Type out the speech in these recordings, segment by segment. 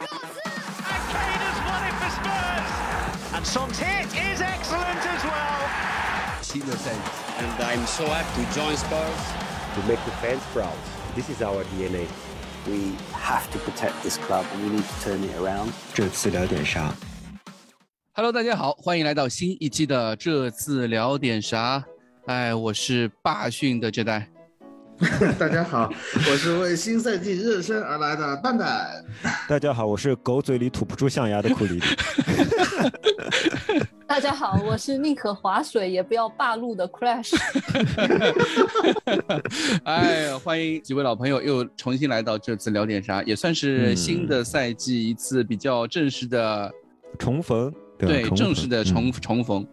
And Kane has won it for Spurs. And Son's hit is excellent as well. and I'm so happy to join Spurs. to make the fans proud. This is our DNA. We have to protect this club and we need to turn it around. 这次聊点啥？Hello，大家好，欢迎来到新一期的这次聊点啥？哎，我是霸训的这代。大家好，我是为新赛季热身而来的蛋蛋。大家好，我是狗嘴里吐不出象牙的库里里。大家好，我是宁可划水也不要霸路的 Crash。哎呀，欢迎几位老朋友又重新来到这次聊点啥，也算是新的赛季一次比较正式的，重逢，对正式的重、嗯重逢。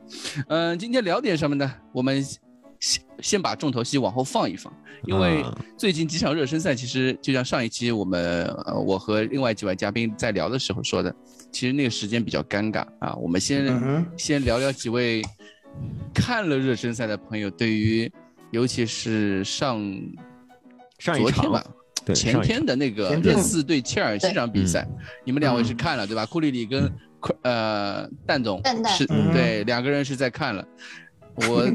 嗯、今天聊点什么呢？我们先先把重头戏往后放一放，因为啊最近几场热身赛，其实就像上一期我们呃我和另外几位嘉宾在聊的时候说的，其实那个时间比较尴尬啊。我们先、嗯先聊聊几位看了热身赛的朋友对于，尤其是上上一场昨天吧。对前天的那个热刺对切尔西这场比赛，你们两位是嗯看了对吧？库里里跟库呃蛋总蛋蛋是嗯对两个人是在看了。我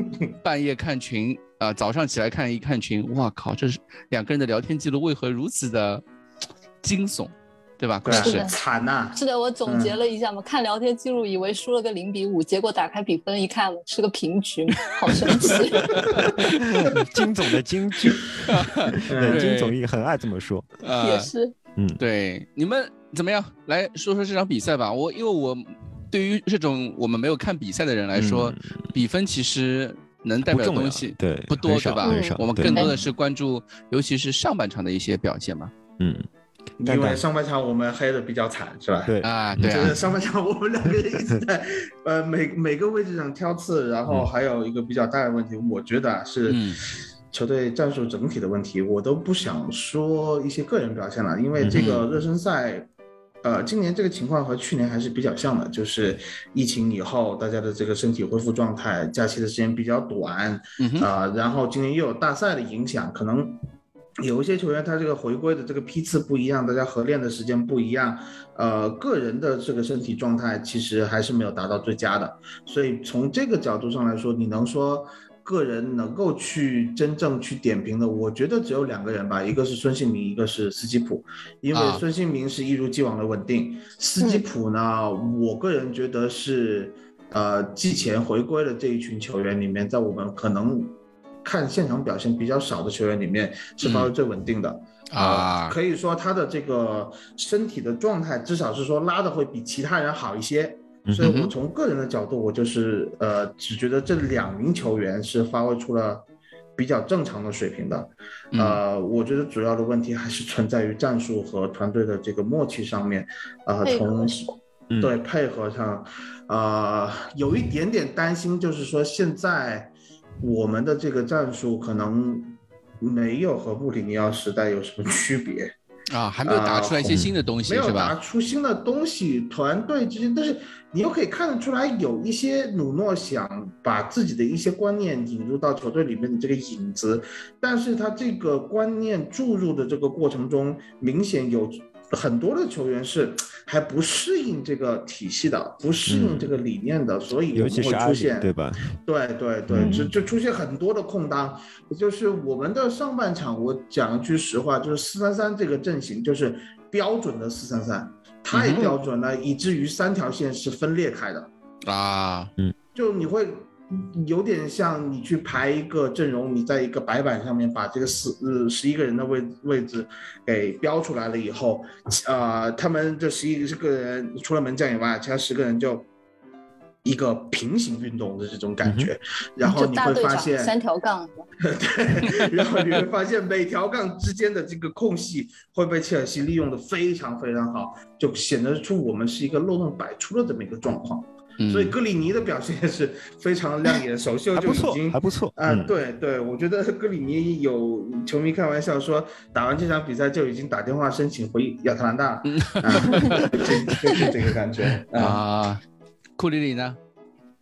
半夜看群啊、早上起来看一看群，哇靠，这是两个人的聊天记录为何如此的惊悚，对吧？对啊是是的惨呐、是的，我总结了一下嘛，看聊天记录以为输了个零比五，结果打开比分一看是个平局，好神奇。金总的金句，金总也很爱这么说。呃也是，嗯，对，你们怎么样？来说说这场比赛吧。我因为我对于这种我们没有看比赛的人来说，比分其实能代表的东西对不多，很对吧？我们更多的是关注，尤其是上半场的一些表现嘛。嗯，因为上半场我们黑的比较惨，是吧？对，啊，对啊就是，上半场我们两个人一直在呃每每个位置上挑刺，然后还有一个比较大的问题，我觉得啊是嗯球队战术整体的问题，我都不想说一些个人表现了，因为这个热身赛。呃，今年这个情况和去年还是比较像的，就是疫情以后，大家的这个身体恢复状态，假期的时间比较短，啊、然后今年又有大赛的影响，可能有一些球员他这个回归的这个批次不一样，大家合练的时间不一样，呃，个人的这个身体状态其实还是没有达到最佳的，所以从这个角度上来说，你能说个人能够去真正去点评的，我觉得只有两个人吧，一个是孙兴民，一个是斯基普，因为啊孙兴民是一如既往的稳定，斯基普呢，我个人觉得是。呃，季前回归的这一群球员里面，在我们可能看现场表现比较少的球员里面，是发挥最稳定的。啊呃可以说他的这个身体的状态，至少是说拉的会比其他人好一些。所以我从个人的角度，我就是呃，只觉得这两名球员是发挥出了比较正常的水平的。嗯呃，我觉得主要的问题还是存在于战术和团队的这个默契上面。呃，从对配合上，呃，有一点点担心，就是说现在我们的这个战术可能没有和穆里尼奥时代有什么区别。啊，还没有打出来一些新的东西没有是吧？拿出新的东西，团队之间，但是你又可以看得出来，有一些努诺想把自己的一些观念引入到球队里面的这个影子，但是他这个观念注入的这个过程中，明显有很多的球员是还不适应这个体系的，不适应这个理念的，所以我尤们会出现对吧？对对对，嗯。就就出现很多的空当，就是我们的上半场，我讲一句实话，就是四三三这个阵型就是标准的四三三，太标准了，以至于三条线是分裂开的，啊，嗯。就你会有点像你去排一个阵容，你在一个白板上面把这个四呃十一个人的位位置给标出来了以后，呃，他们这十一个人除了门将以外，其他十个人就。一个平行运动的这种感觉，然后你会发现三条杠，对，然后你会发现每条杠之间的这个空隙会被切尔西利用的非常非常好，就显得出我们是一个漏洞百出的这么一个状况。嗯所以格里尼的表现也是非常亮眼，首秀就已经，还不错。啊、嗯，对对，我觉得格里尼有球迷开玩笑说，打完这场比赛就已经打电话申请回亚特兰大了，啊，这 就是这个感觉啊。啊，库里里呢？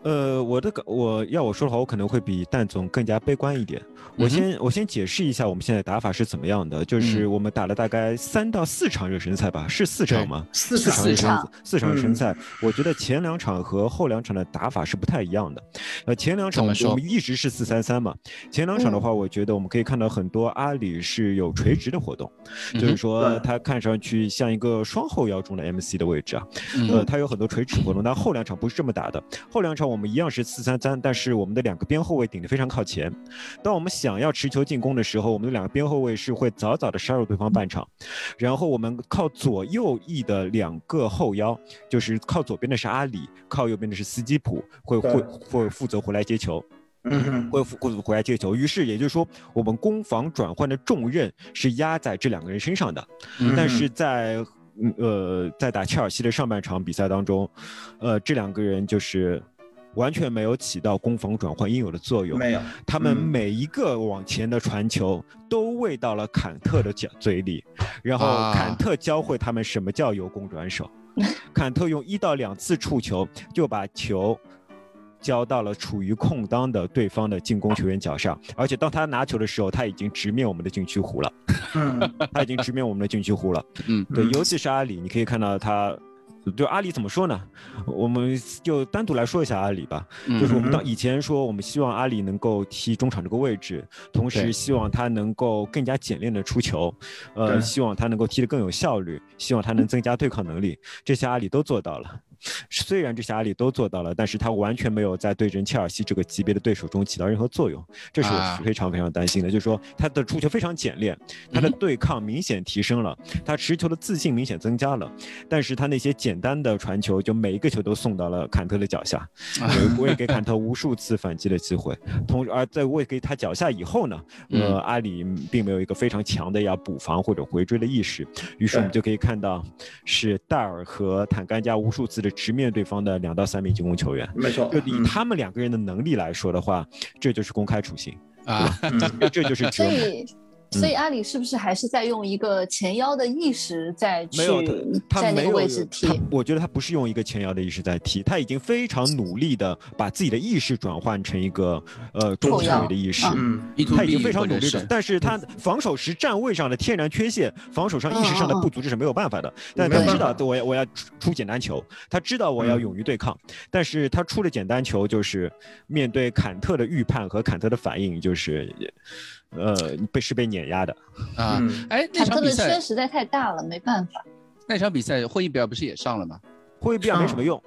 呃，我的感我要我说的话，我可能会比蛋总更加悲观一点。我先我先解释一下我们现在打法是怎么样的，就是我们打了大概三到四场热身赛吧，是四场吗？四场热身场。四场热身赛，我觉得前两场和后两场的打法是不太一样的。呃，前两场我们一直是四三三嘛，前两场的话，我觉得我们可以看到很多阿里是有垂直的活动，就是说对。他看上去像一个双后腰中的 MC 的位置啊，嗯。呃，他有很多垂直活动，但后两场不是这么打的。后两场我们一样是四三三，但是我们的两个边后卫顶得非常靠前。当我们想要持球进攻的时候，我们的两个边后卫是会早早的杀入对方半场，然后我们靠左右翼的两个后腰，就是靠左边的是阿里，靠右边的是斯基普，会会会负责回来接球。嗯哼，会会回来接球，于是也就是说，我们攻防转换的重任是压在这两个人身上的。嗯但是在嗯呃在打切尔西的上半场比赛当中，呃这两个人就是完全没有起到攻防转换应有的作用。没有，他们嗯每一个往前的传球都喂到了坎特的脚嘴里，然后啊坎特教会他们什么叫由攻转守。坎特用一到两次触球就把球交到了处于空当的对方的进攻球员脚上，而且当他拿球的时候，他已经直面我们的禁区弧了，嗯，他已经直面我们的禁区弧了。嗯对，嗯尤其是阿里，你可以看到他。就阿里怎么说呢？我们就单独来说一下阿里吧。就是我们当以前说，我们希望阿里能够踢中场这个位置，同时希望他能够更加简练的出球，呃，希望他能够踢得更有效率，希望他能增加对抗能力，这些阿里都做到了。虽然这些阿里都做到了，但是他完全没有在对阵切尔西这个级别的对手中起到任何作用，这是非常非常担心的。就是说他的出球非常简练，他的嗯对抗明显提升了，他持球的自信明显增加了，但是他那些简单的传球，就每一个球都送到了坎特的脚下，我也给坎特无数次反击的机会。同而在喂给他脚下以后呢，嗯呃，阿里并没有一个非常强的要补防或者回追的意识，于是我们就可以看到是戴尔和坦甘加无数次的直面对方的两到三名进攻球员。没错，就以嗯他们两个人的能力来说的话，这就是公开处刑，啊，嗯 这就是折磨。所以，所以阿里是不是还是在用一个前腰的意识在去没有他，他在那个没有位置踢他？我觉得他不是用一个前腰的意识在踢，他已经非常努力的把自己的意识转换成一个呃中后腰场的意识。嗯，他已经非常努力了是，但是他防守时站位上的天然缺陷，防守上意识上的不足，这是没有办法的。但他知道办我要我要出出简单球，他知道我要嗯勇于对抗，但是他出了简单球就是面对坎特的预判和坎特的反应，就是呃被是被碾压的。啊嗯，哎，那场比赛缺实在太大了，没办法。那场比赛霍伊比尔不是也上了吗？霍伊比尔没什么用，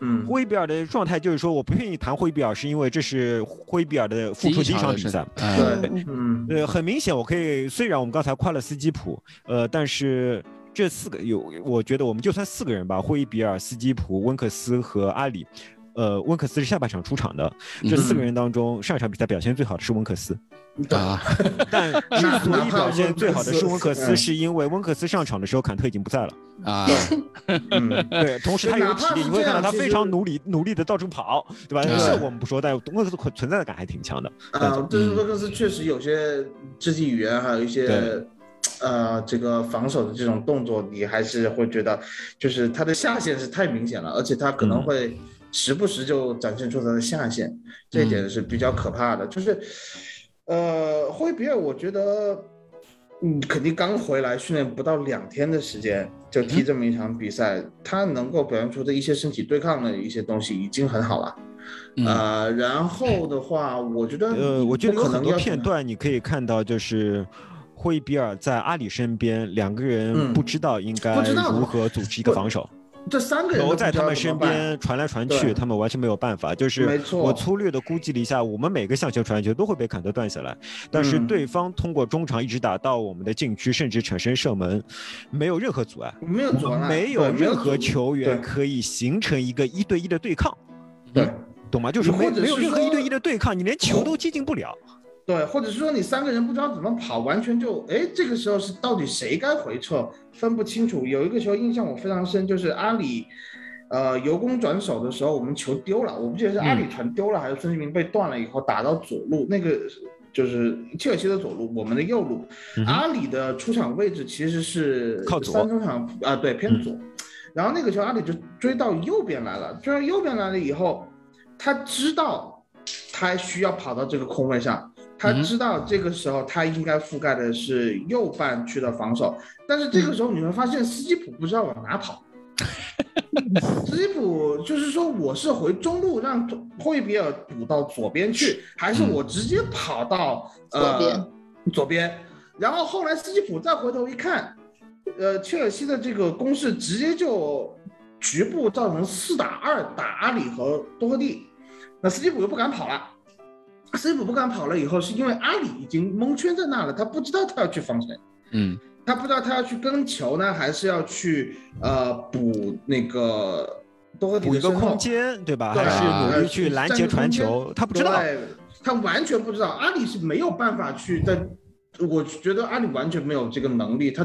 嗯，霍伊比尔的状态就是说，我不愿意谈霍伊比尔，是因为这是霍伊比尔的复出第一场比赛。啊，对，嗯，呃，很明显，我可以，虽然我们刚才夸了斯基普，呃，但是这四个有，我觉得我们就算四个人吧，霍伊比尔、斯基普、温克斯和阿里。呃，温克斯是下半场出场的，这四个人当中，上一场比赛表现最好的是温克斯，啊，但之所以表现最好的是温克斯，嗯是因为温克斯上场的时候，坎特已经不在了。啊，嗯，对，同时他有体力，你会看到他非常努力努力的到处跑，对吧？对这我们不说，但温克斯存在感还挺强的。啊，就是温克斯确实有些肢体语言，还有一些。呃，这个防守的这种动作，你还是会觉得，就是他的下限是太明显了，而且他可能会时不时就展现出他的下限，这一点是比较可怕的。就是，呃，霍伊比尔，我觉得，嗯，肯定刚回来训练不到两天的时间就踢这么一场比赛，他能够表现出的一些身体对抗的一些东西已经很好了。嗯呃，然后的话，我觉得呃，我觉得有很多不可能片段你可以看到，就是霍伊比尔在阿里身边，两个人嗯不知道应该如何组织一个防守，这三个人都在他们身边传来传去，他们完全没有办法。就是我粗略的估计了一下，我们每个向前传球都会被坎特断下来，但是嗯对方通过中场一直打到我们的禁区，甚至产生射门，没有任何阻碍。没有阻碍，没有任何球员可以形成一个一对一的对抗，对懂吗？就是没没有任何一对一的对抗，你连球都接近不了。对，或者是说你三个人不知道怎么跑，完全就哎，这个时候是到底谁该回撤，分不清楚。有一个球印象我非常深，就是阿里，呃，由攻转守的时候，我们球丢了，我不记得是阿里嗯传丢了，还是孙兴民被断了以后打到左路，那个就是切尔西的左路，我们的右路。嗯阿里的出场位置其实是靠左三中场啊，对，偏左。然后那个球阿里就追到右边来了，追到右边来了以后。他知道他需要跑到这个空位上，他嗯知道这个时候他应该覆盖的是右半区的防守，但是这个时候你会发现斯基普不知道往哪跑。斯基普就是说，我是回中路让霍伊比尔补到左边去，还是我直接跑到、左边呃左边？然后后来斯基普再回头一看，呃，切尔西的这个攻势直接就局部造成四打二打阿里和多赫蒂，那斯基普又不敢跑了。斯基普不敢跑了以后，是因为阿里已经蒙圈在那了，他不知道他要去防谁。嗯他不知道他要去跟球呢，还是要去呃补那个补一个的空间，对吧？对还是努呃力去拦截传球？他不知道。对，他完全不知道，阿里是没有办法去在。我觉得阿里完全没有这个能力，他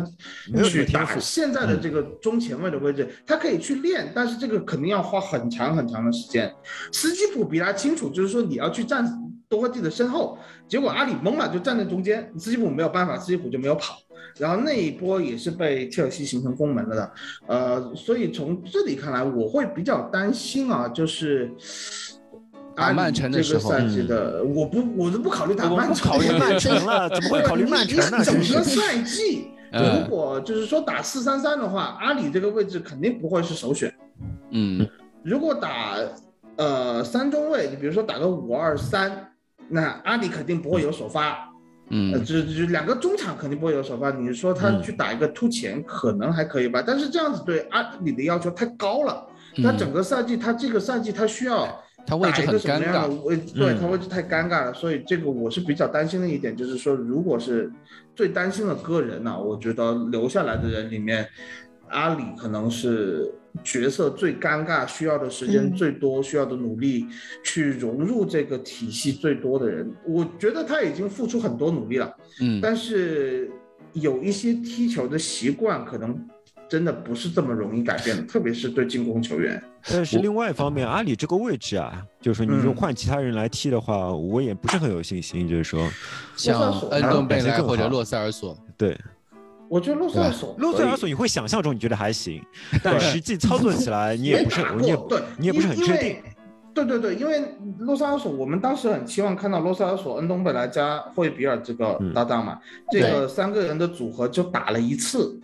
去打现在的这个中前卫的位置，他可以去练，但是这个肯定要花很长很长的时间。斯基普比他清楚，就是说你要去站多赫蒂的身后，结果阿里懵了，就站在中间，斯基普没有办法，斯基普就没有跑。然后那一波也是被切尔西形成攻门了的，呃，所以从这里看来，我会比较担心啊，就是打阿里曼城的赛季的，我不我都不考虑打曼城，考虑曼城了，怎么会考虑曼城呢？你整个。赛季，嗯如果就是说打四三三的话，阿里这个位置肯定不会是首选。嗯如果打呃三中卫，你比如说打个五二三，那阿里肯定不会有首发。呃，嗯就就两个中场肯定不会有首发。你说他嗯去打一个突前，可能还可以吧，但是这样子对阿里的要求太高了。他整个赛季，他这个赛季他需要嗯他位置打一很尴个什么样的尬。位？对嗯他位置太尴尬了，所以这个我是比较担心的一点，就是说，如果是最担心的个人呢、我觉得留下来的人里面，阿里可能是角色最尴尬，需要的时间嗯最多，需要的努力去融入这个体系最多的人。我觉得他已经付出很多努力了。嗯但是有一些踢球的习惯，可能真的不是这么容易改变的，特别是对进攻球员。但是另外一方面，阿里这个位置啊，就是说你嗯说换其他人来踢的话，我也不是很有信心。就是说，像恩东贝莱或者洛塞尔索，对我觉得洛塞尔索，洛塞尔索，你会想象中你觉得还行，但实际操作起来你也不是没打，你也，对，你也不是很因确定。。对对对，因为洛塞尔索，我们当时很期望看到洛塞尔索、恩东贝莱加霍伊比尔这个嗯搭档嘛，这个三个人的组合就打了一次，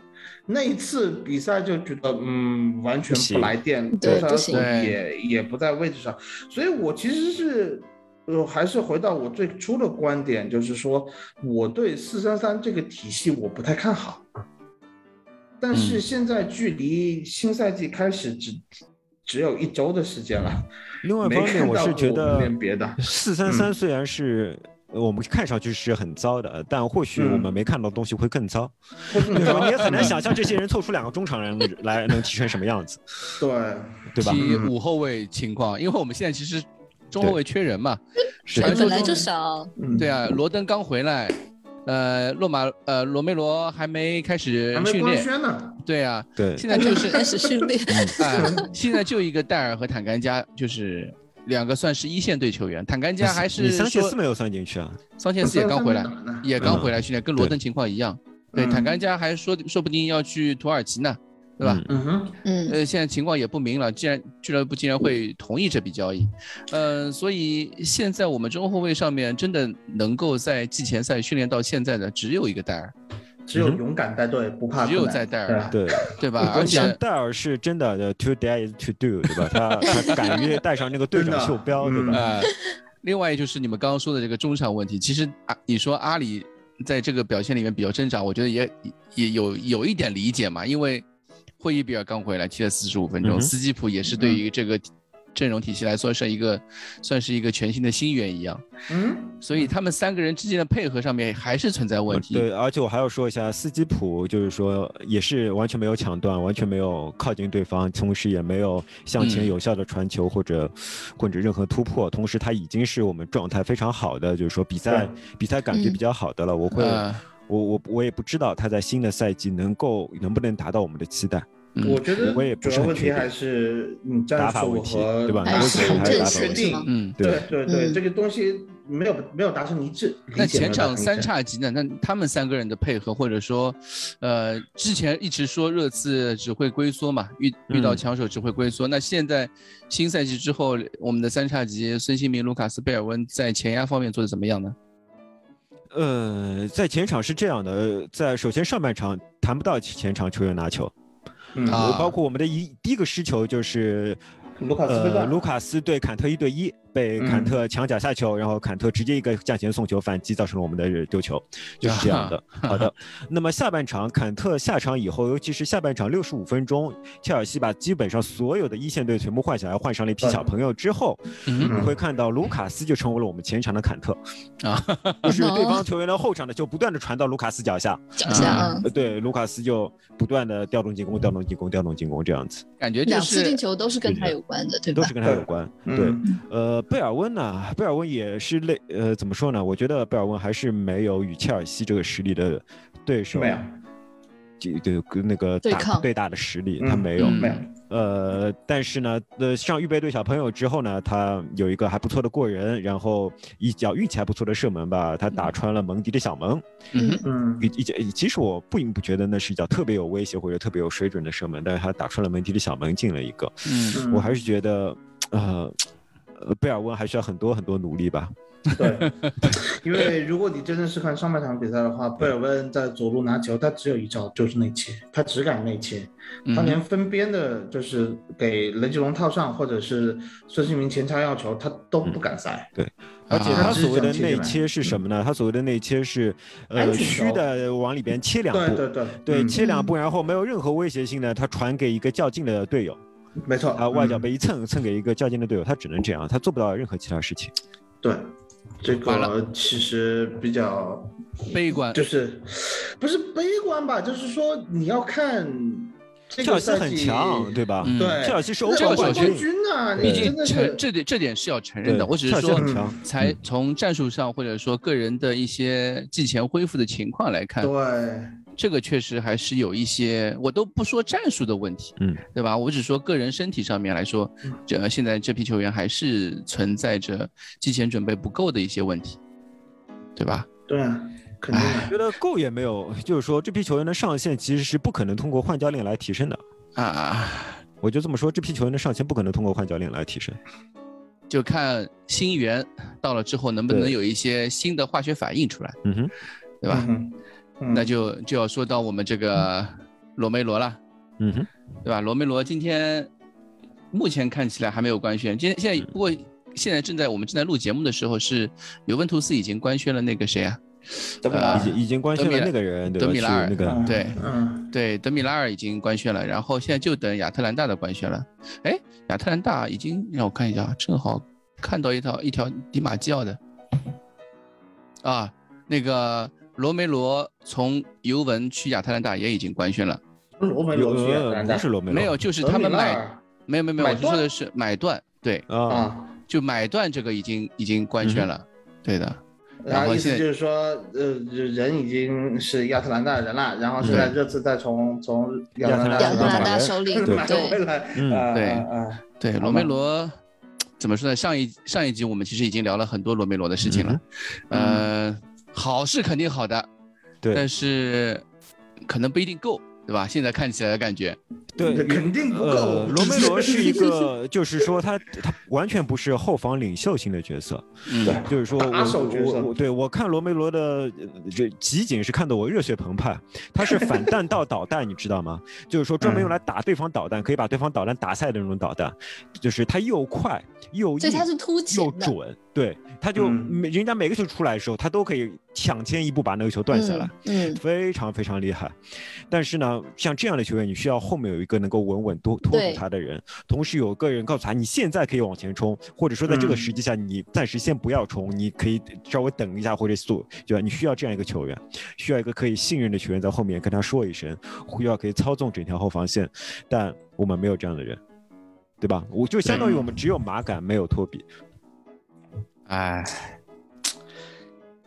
那一次比赛就觉得嗯完全不来电，洛塞尔索对也也不在位置上，所以我其实是。呃，还是回到我最初的观点，就是说，我对四三三这个体系我不太看好。但是嗯现在距离新赛季开始只只有一周的时间了，另外一方面，我是觉得四三三嗯虽然是。呃我们看上去是很糟的，但或许我们没看到的东西会更糟。你也很难想象这些人凑出两个中场人来能踢成什么样子，对，对吧？五后卫情况，因为我们现在其实中后卫缺人嘛。本来就少，嗯，对啊，罗登刚回来，呃，洛马呃罗梅罗还没开始还没官训练，宣呢，对啊，对，现在就是 开始训练。哎，现在就一个戴尔和坦甘加，就是两个算是一线队球员。坦甘加还是你桑切斯没有算进去啊？桑切斯也刚回来也刚回来训练，跟罗登情况一样。对，嗯坦甘加还说说不定要去土耳其呢，对吧？嗯。嗯哼，嗯，呃，现在情况也不明朗，既然俱乐部竟然会同意这笔交易，呃，所以现在我们中后卫上面真的能够在季前赛训练到现在的只有一个戴尔，只有勇敢带队，不怕只有在戴尔。对对，吧？而而且且戴尔是真的的，to dare is to do，对吧？他他敢于带上那个队长袖标，对吧？呃，另外就是你们刚刚说的这个中场问题，其实啊，你说阿里在这个表现里面比较挣扎，我觉得也也有有一点理解嘛，因为霍伊比尔刚回来踢了四十五分钟，嗯斯基普也是对于这个阵容体系来说是一个算是一个全新的新援一样，嗯，所以他们三个人之间的配合上面还是存在问题。对，而且我还要说一下，斯基普就是说也是完全没有抢断，完全没有靠近对方，同时也没有向前嗯有效的传球或者、或者任何突破，同时他已经是我们状态非常好的，就是说比赛对。比赛感觉嗯。比较好的了。我会、呃我我我也不知道他在新的赛季能够能不能达到我们的期待。嗯我觉得我也不主要是问题还是嗯打战术法问题和对吧还是打确定。嗯，对对对，嗯这个东西没有没有达成一致。那前场三叉戟呢？那他们三个人的配合，或者说，呃，之前一直说热刺只会龟缩嘛，遇遇到嗯强手只会龟缩。那现在新赛季之后，我们的三叉戟孙兴民、卢卡斯、贝尔温在前压方面做的怎么样呢？呃，在前场是这样的，呃在首先上半场谈不到前场球员拿球，包括我们的一第一个失球就是卢卡斯被呃，卢卡斯对坎特一对一，被坎特抢脚下球，然后坎特直接一个向前送球反击，造成了我们的丢球，就是这样的。好的，那么下半场坎特下场以后，尤其是下半场六十五分钟，切尔西把基本上所有的一线队全部换下来，换上了一批小朋友之后，嗯你会看到卢卡斯就成为了我们前场的坎特，啊，就是对方球员的后场的球不断的传到卢卡斯脚下，脚下，啊嗯，呃对，卢卡斯就不断的调动进攻，调动进攻，调动进攻这样子，感觉就两次进球都是跟他有关的，对吧都是？跟他有关。对，嗯呃，贝尔温呢？贝尔温也是类呃，怎么说呢？我觉得贝尔温还是没有与切尔西这个实力的对手没有，这对跟那个打对抗对打的实力，嗯他没有。嗯没有，呃，但是呢，呃，上预备队小朋友之后呢，他有一个还不错的过人，然后一脚运气还不错的射门吧，他打穿了蒙迪的小门。嗯嗯一一脚，其实我并不觉得那是一脚特别有威胁或者特别有水准的射门，但是他打穿了蒙迪的小门进了一个。嗯嗯，我还是觉得，呃，呃贝尔温还需要很多很多努力吧。对，因为如果你真的是看上半场比赛的话，贝尔温在左路拿球，他只有一招，就是内切，他只敢内切，嗯他连分边的，就是给雷吉隆套上，或者是孙兴民前插要球，他都不敢塞。对而且啊他所谓的内切是什么呢？他所谓的内切是，呃，虚的往里边切两步，对对对对嗯切两步，然后没有任何威胁性的，他传给一个较劲的队友，没错，啊，外脚嗯背一蹭，蹭给一个较劲的队友，他只能这样，他做不到任何其他事情。对，这个其实比较悲观，就是不是悲观吧，就是说你要看这切尔西很强，对吧？嗯对，切尔西是欧冠冠军冠，军呐，毕竟你真的是承这点这点是要承认的。我只是说，才嗯从战术上或者说个人的一些季前恢复的情况来看，对，这个确实还是有一些，我都不说战术的问题，嗯，对吧？我只说个人身体上面来说，这现在这批球员还是存在着季前准备不够的一些问题，对吧？对啊，肯定的。觉得够也没有，就是说这批球员的上限其实是不可能通过换教练来提升的。啊，我就这么说，这批球员的上限不可能通过换教练来提升。就看新援到了之后能不能有一些新的化学反应出来，嗯哼，对吧？那就就要说到我们这个罗梅罗了。嗯哼，对吧？罗梅罗今天目前看起来还没有官宣，今天现在不过现在正在我们正在录节目的时候，是尤文图斯已经官宣了那个谁啊？德米拉尔。已经已经官宣了那个人，德米拉尔。那个嗯对。嗯，对，德米拉尔已经官宣了，然后现在就等亚特兰大的官宣了。哎，亚特兰大已经让我看一下，正好看到一条一条迪马基奥的。啊，那个罗梅罗从尤文去亚特兰大也已经官宣了，罗梅罗去亚特呃兰大。不是罗梅罗，没有，就是他们买没有没有没有，我是说的是买断，对，啊，啊。就买断这个已经已经官宣了，对的。然然后意思就是说，呃，人已经是亚特兰大人了，然后现在热刺再从从亚特兰大手里，买回对，来，嗯啊对啊啊对，罗梅罗怎么说呢？上一上一集我们其实已经聊了很多罗梅罗的事情了，呃，好是肯定好的，对但是可能不一定够，对吧？现在看起来的感觉，对，肯定不呃，够。罗梅罗是一个，就是说他他完全不是后防领袖型的角色，嗯，对就是说打手我角色我我对我看罗梅罗的呃这集锦是看得我热血澎湃，他是反弹道导弹，你知道吗？就是说专门用来打对方导弹，可以把对方导弹打散的那种导弹，就是他又快又硬他是突又，准，对，他就嗯。每人家每个球出来的时候，他都可以抢先一步把那个球断下来。嗯，嗯，非常非常厉害，但是呢，像这样的球员，你需要后面有一个能够稳稳拖拖住他的人，同时有个人告诉他，你现在可以往前冲，或者说在这个嗯。时机下，你暂时先不要冲，你可以稍微等一下或者速，对吧？你需要这样一个球员，需要一个可以信任的球员在后面跟他说一声，需要可以操纵整条后防线，但我们没有这样的人，对吧？我就相当于我们只有马杆没有托比，哎，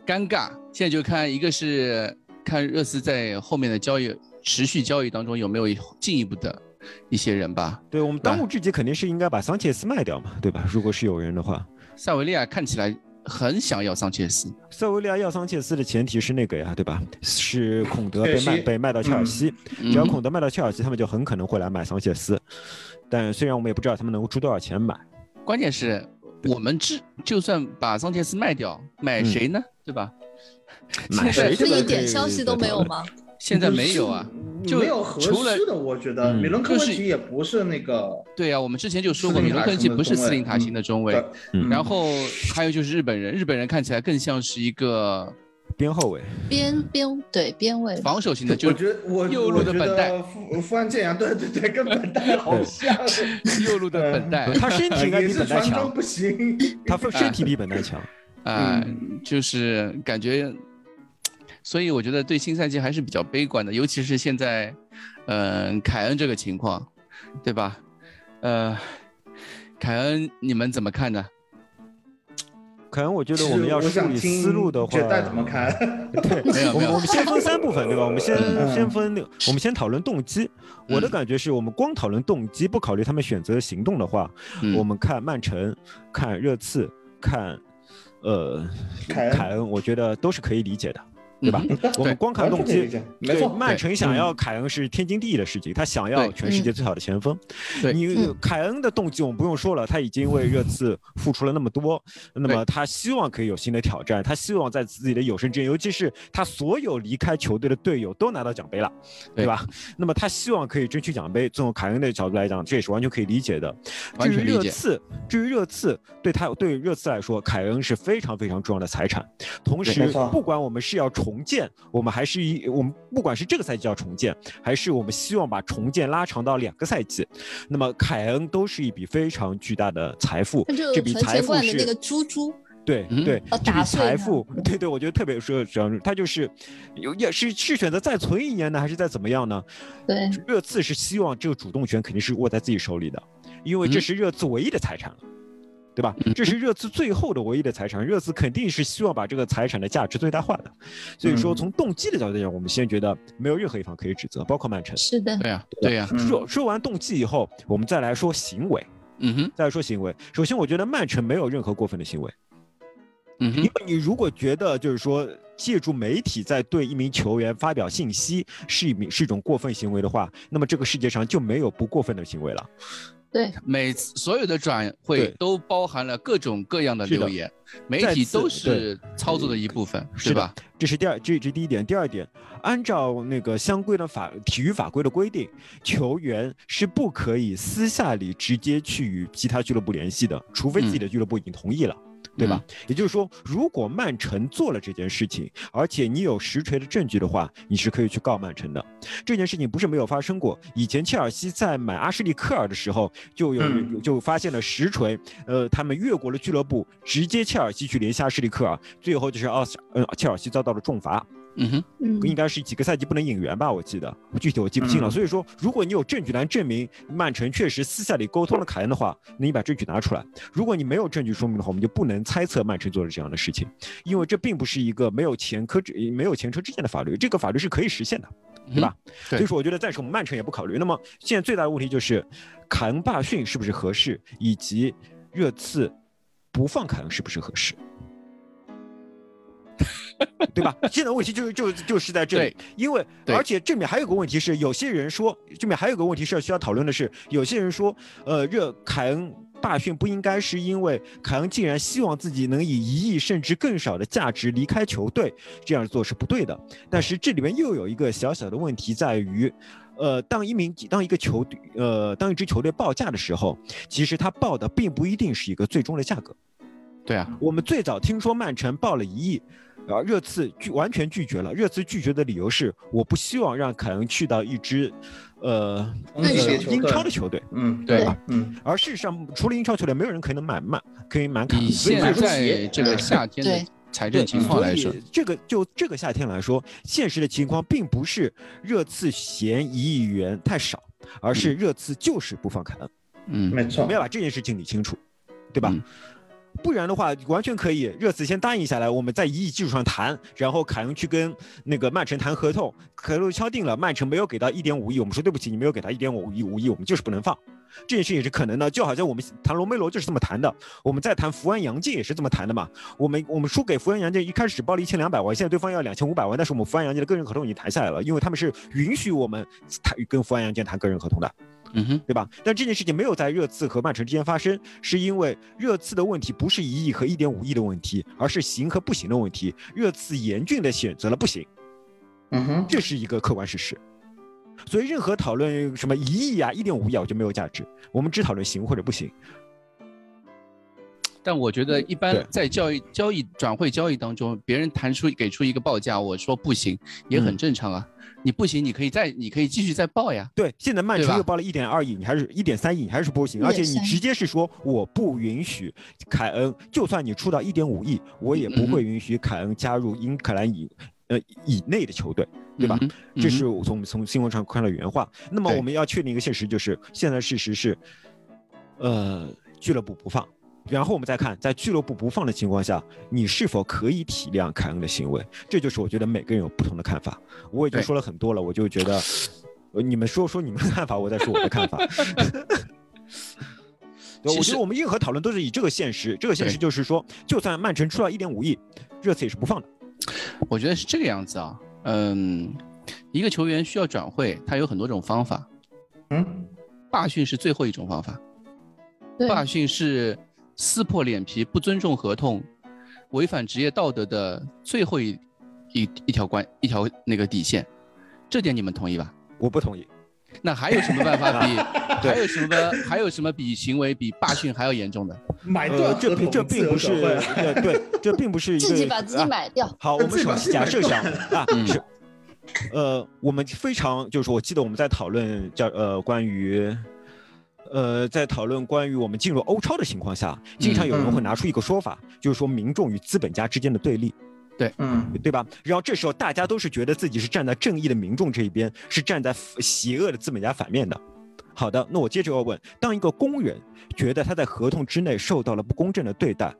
尴尬。现在就看一个是看热刺在后面的交易持续交易当中有没有进一步的一些人吧。对我们当务之急肯定是应该把桑切斯卖掉嘛，对吧？如果是有人的话，塞维利亚看起来很想要桑切斯。塞维利亚要桑切斯的前提是那个呀，对吧？是孔德被卖被卖到切尔西，只要孔德卖到切尔西，他们就很可能会来买桑切斯。但虽然我们也不知道他们能够出多少钱买，关键是我们这就算把桑切斯卖掉，买谁呢？对吧？买谁这一点消息都没有吗？现在没有啊，就没有合适的。我觉得米伦科维奇也不是那个。对啊，我们之前就说过，米伦科维奇不是斯林塔型的中卫。然后还有就是日本人，日本人看起来更像是一个边后卫，边边对边卫，防守型的。我觉得我右路的本代，富富安健洋，对对对，跟 本代好像。右路的本代，他身体应该比本代强，不行，他身体比本代强。啊，就是感觉。所以我觉得对新赛季还是比较悲观的，尤其是现在，嗯，凯恩这个情况，对吧？呃，凯恩你们怎么看呢？凯恩，我觉得我们要梳理思路的话，怎么看？对，没有没有，我们先分三部分，对吧？我们先先分那个，我们先讨论动机。我的感觉是我们光讨论动机，不考虑他们选择行动的话，我们看曼城、看热刺、看呃凯恩，我觉得都是可以理解的。对吧？我们光看动机，没错，曼城想要凯恩是天经地义的事情，他想要全世界最好的前锋。你凯恩的动机我们不用说了，他已经为热刺付出了那么多，那么他希望可以有新的挑战，他希望在自己的有生之年，尤其是他所有离开球队的队友都拿到奖杯了，对吧？那么他希望可以争取奖杯。从凯恩的角度来讲，这也是完全可以理解的。至于热刺，至于热刺，对他对热刺来说，凯恩是非常非常重要的财产。同时，不管我们是要重重建，我们还是一我们不管是这个赛季要重建，还是我们希望把重建拉长到两个赛季，那么凯恩都是一笔非常巨大的财富。这笔财富是那个猪猪，对对，这笔财富，对对，我觉得特别说，主要是他就是有也是是选择再存一年呢，还是再怎么样呢？对，热刺是希望这个主动权肯定是握在自己手里的，因为这是热刺唯一的财产了。对吧？这是热刺最后的唯一的财产，热刺肯定是希望把这个财产的价值最大化的。所以说，从动机的角度讲，我们先觉得没有任何一方可以指责，包括曼城。是的，对呀，对呀。说说完动机以后，我们再来说行为。嗯哼，再来说行为。首先，我觉得曼城没有任何过分的行为。嗯哼，因为你如果觉得就是说借助媒体在对一名球员发表信息是一名是一种过分行为的话，那么这个世界上就没有不过分的行为了。对，每次所有的转会都包含了各种各样的留言，媒体都是操作的一部分，是吧？这是第二，这这第一点。第二点，按照那个相关的法体育法规的规定，球员是不可以私下里直接去与其他俱乐部联系的，除非自己的俱乐部已经同意了。对吧？也就是说，如果曼城做了这件事情，而且你有实锤的证据的话，你是可以去告曼城的。这件事情不是没有发生过。以前切尔西在买阿什利科尔的时候，就有就发现了实锤。呃，他们越过了俱乐部，直接切尔西去联系阿什利科尔，最后就是奥斯嗯切尔西遭到了重罚。嗯哼，应该是几个赛季不能引援吧？我记得具体我记不清了。所以说，如果你有证据来证明曼城确实私下里沟通了凯恩的话，那你把证据拿出来。如果你没有证据说明的话，我们就不能猜测曼城做了这样的事情，因为这并不是一个没有前科之没有前车之鉴的法律，这个法律是可以实现的，对吧？所以说，我觉得暂时我们曼城也不考虑。那么现在最大的问题就是凯恩罢训是不是合适，以及热刺不放凯恩是不是合适？对吧？现在问题就是就就是在这里，因为而且这里面还有个问题是，有些人说这里面还有个问题是要需要讨论的是，有些人说，呃，热凯恩罢训不应该是因为凯恩竟然希望自己能以一亿甚至更少的价值离开球队，这样做是不对的。但是这里面又有一个小小的问题在于，呃，当一名当一个球队呃当一支球队报价的时候，其实他报的并不一定是一个最终的价格。对啊，我们最早听说曼城报了一亿。然后热刺拒完全拒绝了。热刺拒绝的理由是，我不希望让凯恩去到一支，呃，英超的球队。嗯，对吧，嗯。而事实上，除了英超球队，没有人可以能买曼，可以买凯恩。以现在这个夏天的财政情况来说，这个就这个夏天来说，现实的情况并不是热刺嫌一亿元太少，而是热刺就是不放凯恩。嗯，没错。我们要把这件事情理清楚，对吧？不然的话，完全可以热刺先答应下来，我们在一亿基础上谈，然后凯恩去跟那个曼城谈合同，合同敲定了，曼城没有给到一点五亿，我们说对不起，你没有给他一点五亿五亿，我们就是不能放。这件事也是可能的。就好像我们谈罗梅罗就是这么谈的，我们在谈福安杨靖也是这么谈的嘛。我们我们输给福安杨靖一开始只报了一千两百万，现在对方要两千五百万，但是我们福安杨靖的个人合同已经谈下来了，因为他们是允许我们谈跟福安杨靖谈个人合同的。嗯哼，对吧？但这件事情没有在热刺和曼城之间发生，是因为热刺的问题不是一亿和一点五亿的问题，而是行和不行的问题。热刺严峻的选择了不行，嗯哼，这是一个客观事实。所以任何讨论什么一亿啊、一点五亿啊，我觉得没有价值。我们只讨论行或者不行。但我觉得一般在交易、交易、转会交易当中，别人谈出给出一个报价，我说不行，也很嗯正常啊。你不行，你可以再，你可以继续再报呀。对，现在曼城又报了一点二亿，你还是一点三亿，你还是不行，而且你直接是说我不允许凯恩，就算你出到一点五亿，我也不会允许凯恩加入英格兰以呃以内的球队，对吧？这是我从从新闻上看到原话。那么我们要确定一个现实，就是现在事实是，呃，俱乐部不放。然后我们再看，在俱乐部不放的情况下，你是否可以体谅凯恩的行为？这就是我觉得每个人有不同的看法。我已经说了很多了，我就觉得，呃你们说说你们的看法，我再说我的看法。我觉得我们任何讨论都是以这个现实，这个现实就是说，就算曼城出了一点五亿，热刺也是不放的。我觉得是这个样子啊。嗯，一个球员需要转会，他有很多种方法。嗯，罢训是最后一种方法。对，罢训是撕破脸皮、不尊重合同、违反职业道德的最后一一一条关一条那个底线，这点你们同意吧？我不同意。那还有什么办法比？还有什么还有什么比行为比霸训还要严重的？买呃，断合这这并不是，对对，这并不是一个 自己把自己啊买掉。好，我们首先假设一下啊，嗯是，呃，我们非常就是说我记得我们在讨论叫呃关于。呃，在讨论关于我们进入欧超的情况下，经常有人会嗯拿出一个说法，就是说民众与资本家之间的对立，嗯对吧？然后这时候大家都是觉得自己是站在正义的民众这一边，是站在邪恶的资本家反面的。好的，那我接着要问：当一个工人觉得他在合同之内受到了不公正的对待，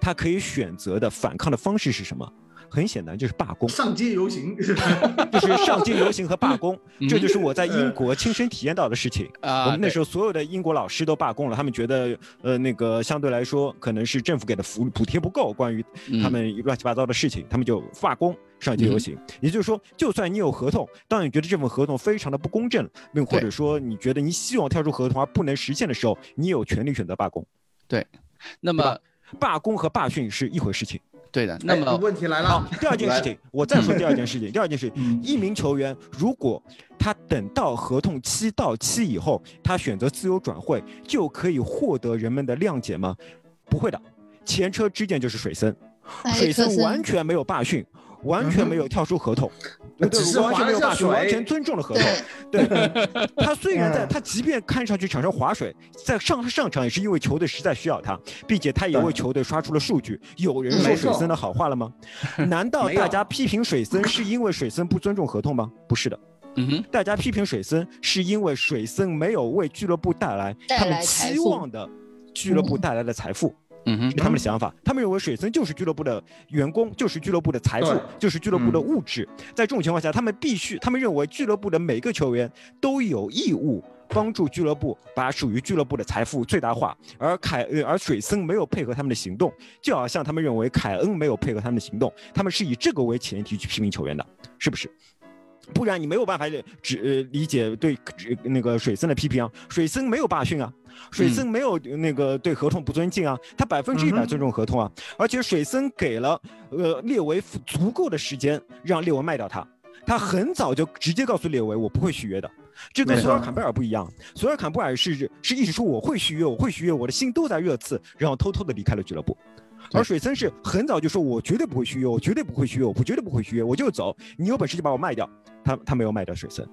他可以选择的反抗的方式是什么？很显然就是罢工，上街游行，就是上街游行和罢工。嗯这就是我在英国亲身体验到的事情。啊，我们那时候所有的英国老师都罢工了，他们觉得呃那个相对来说可能是政府给的福补贴不够，关于嗯他们乱七八糟的事情，他们就罢工上街游行。也就是说，就算你有合同，当你觉得这份合同非常的不公正，并或者说你觉得你希望跳出合同而不能实现的时候，你有权利选择罢工。对那么罢工和罢训是一回事情。对的，那哎么问题来好了，，第二件事情，我再说第二件事情。第二件事情，嗯一名球员如果他等到合同期到期以后，他选择自由转会，就可以获得人们的谅解吗？不会的，前车之鉴就是水森，水森完全没有罢训，完全没有跳出合同，对对完全没有罢训，划了一下水完全尊重了合同。对，他虽然在，他即便看上去场上划水，在上上场也是因为球队实在需要他，并且他也为球队刷出了数据。有人说水森的好话了吗？难道大家批评水森是因为水森不尊重合同吗？不是的，嗯哼，大家批评水森是因为水森没有为俱乐部带来他们期望的俱乐部带来的财富。嗯哼是，他们的想法，他们认为水森就是俱乐部的员工，就是俱乐部的财富，就是俱乐部的嗯物质。在这种情况下，他们必须，他们认为俱乐部的每个球员都有义务帮助俱乐部把属于俱乐部的财富最大化。而凯呃，而水森没有配合他们的行动，就好像他们认为凯恩没有配合他们的行动，他们是以这个为前提去批评球员的，是不是？不然你没有办法只呃理解对呃那个水森的批评啊，水森没有罢训啊，水森没有呃那个对合同不尊敬啊，他百分之一百尊重合同啊，而且水森给了呃列维足够的时间让列维卖掉他，他很早就直接告诉列维我不会续约的，这跟索尔坎贝尔不一样，索尔坎贝尔是是一直说我会续约，我会续约，我的心都在热刺，然后偷偷的离开了俱乐部。而水森是很早就说，我绝对不会续约，我绝对不会续约，我不绝对不会续约，我就走，你有本事就把我卖掉。他他没有卖掉水森，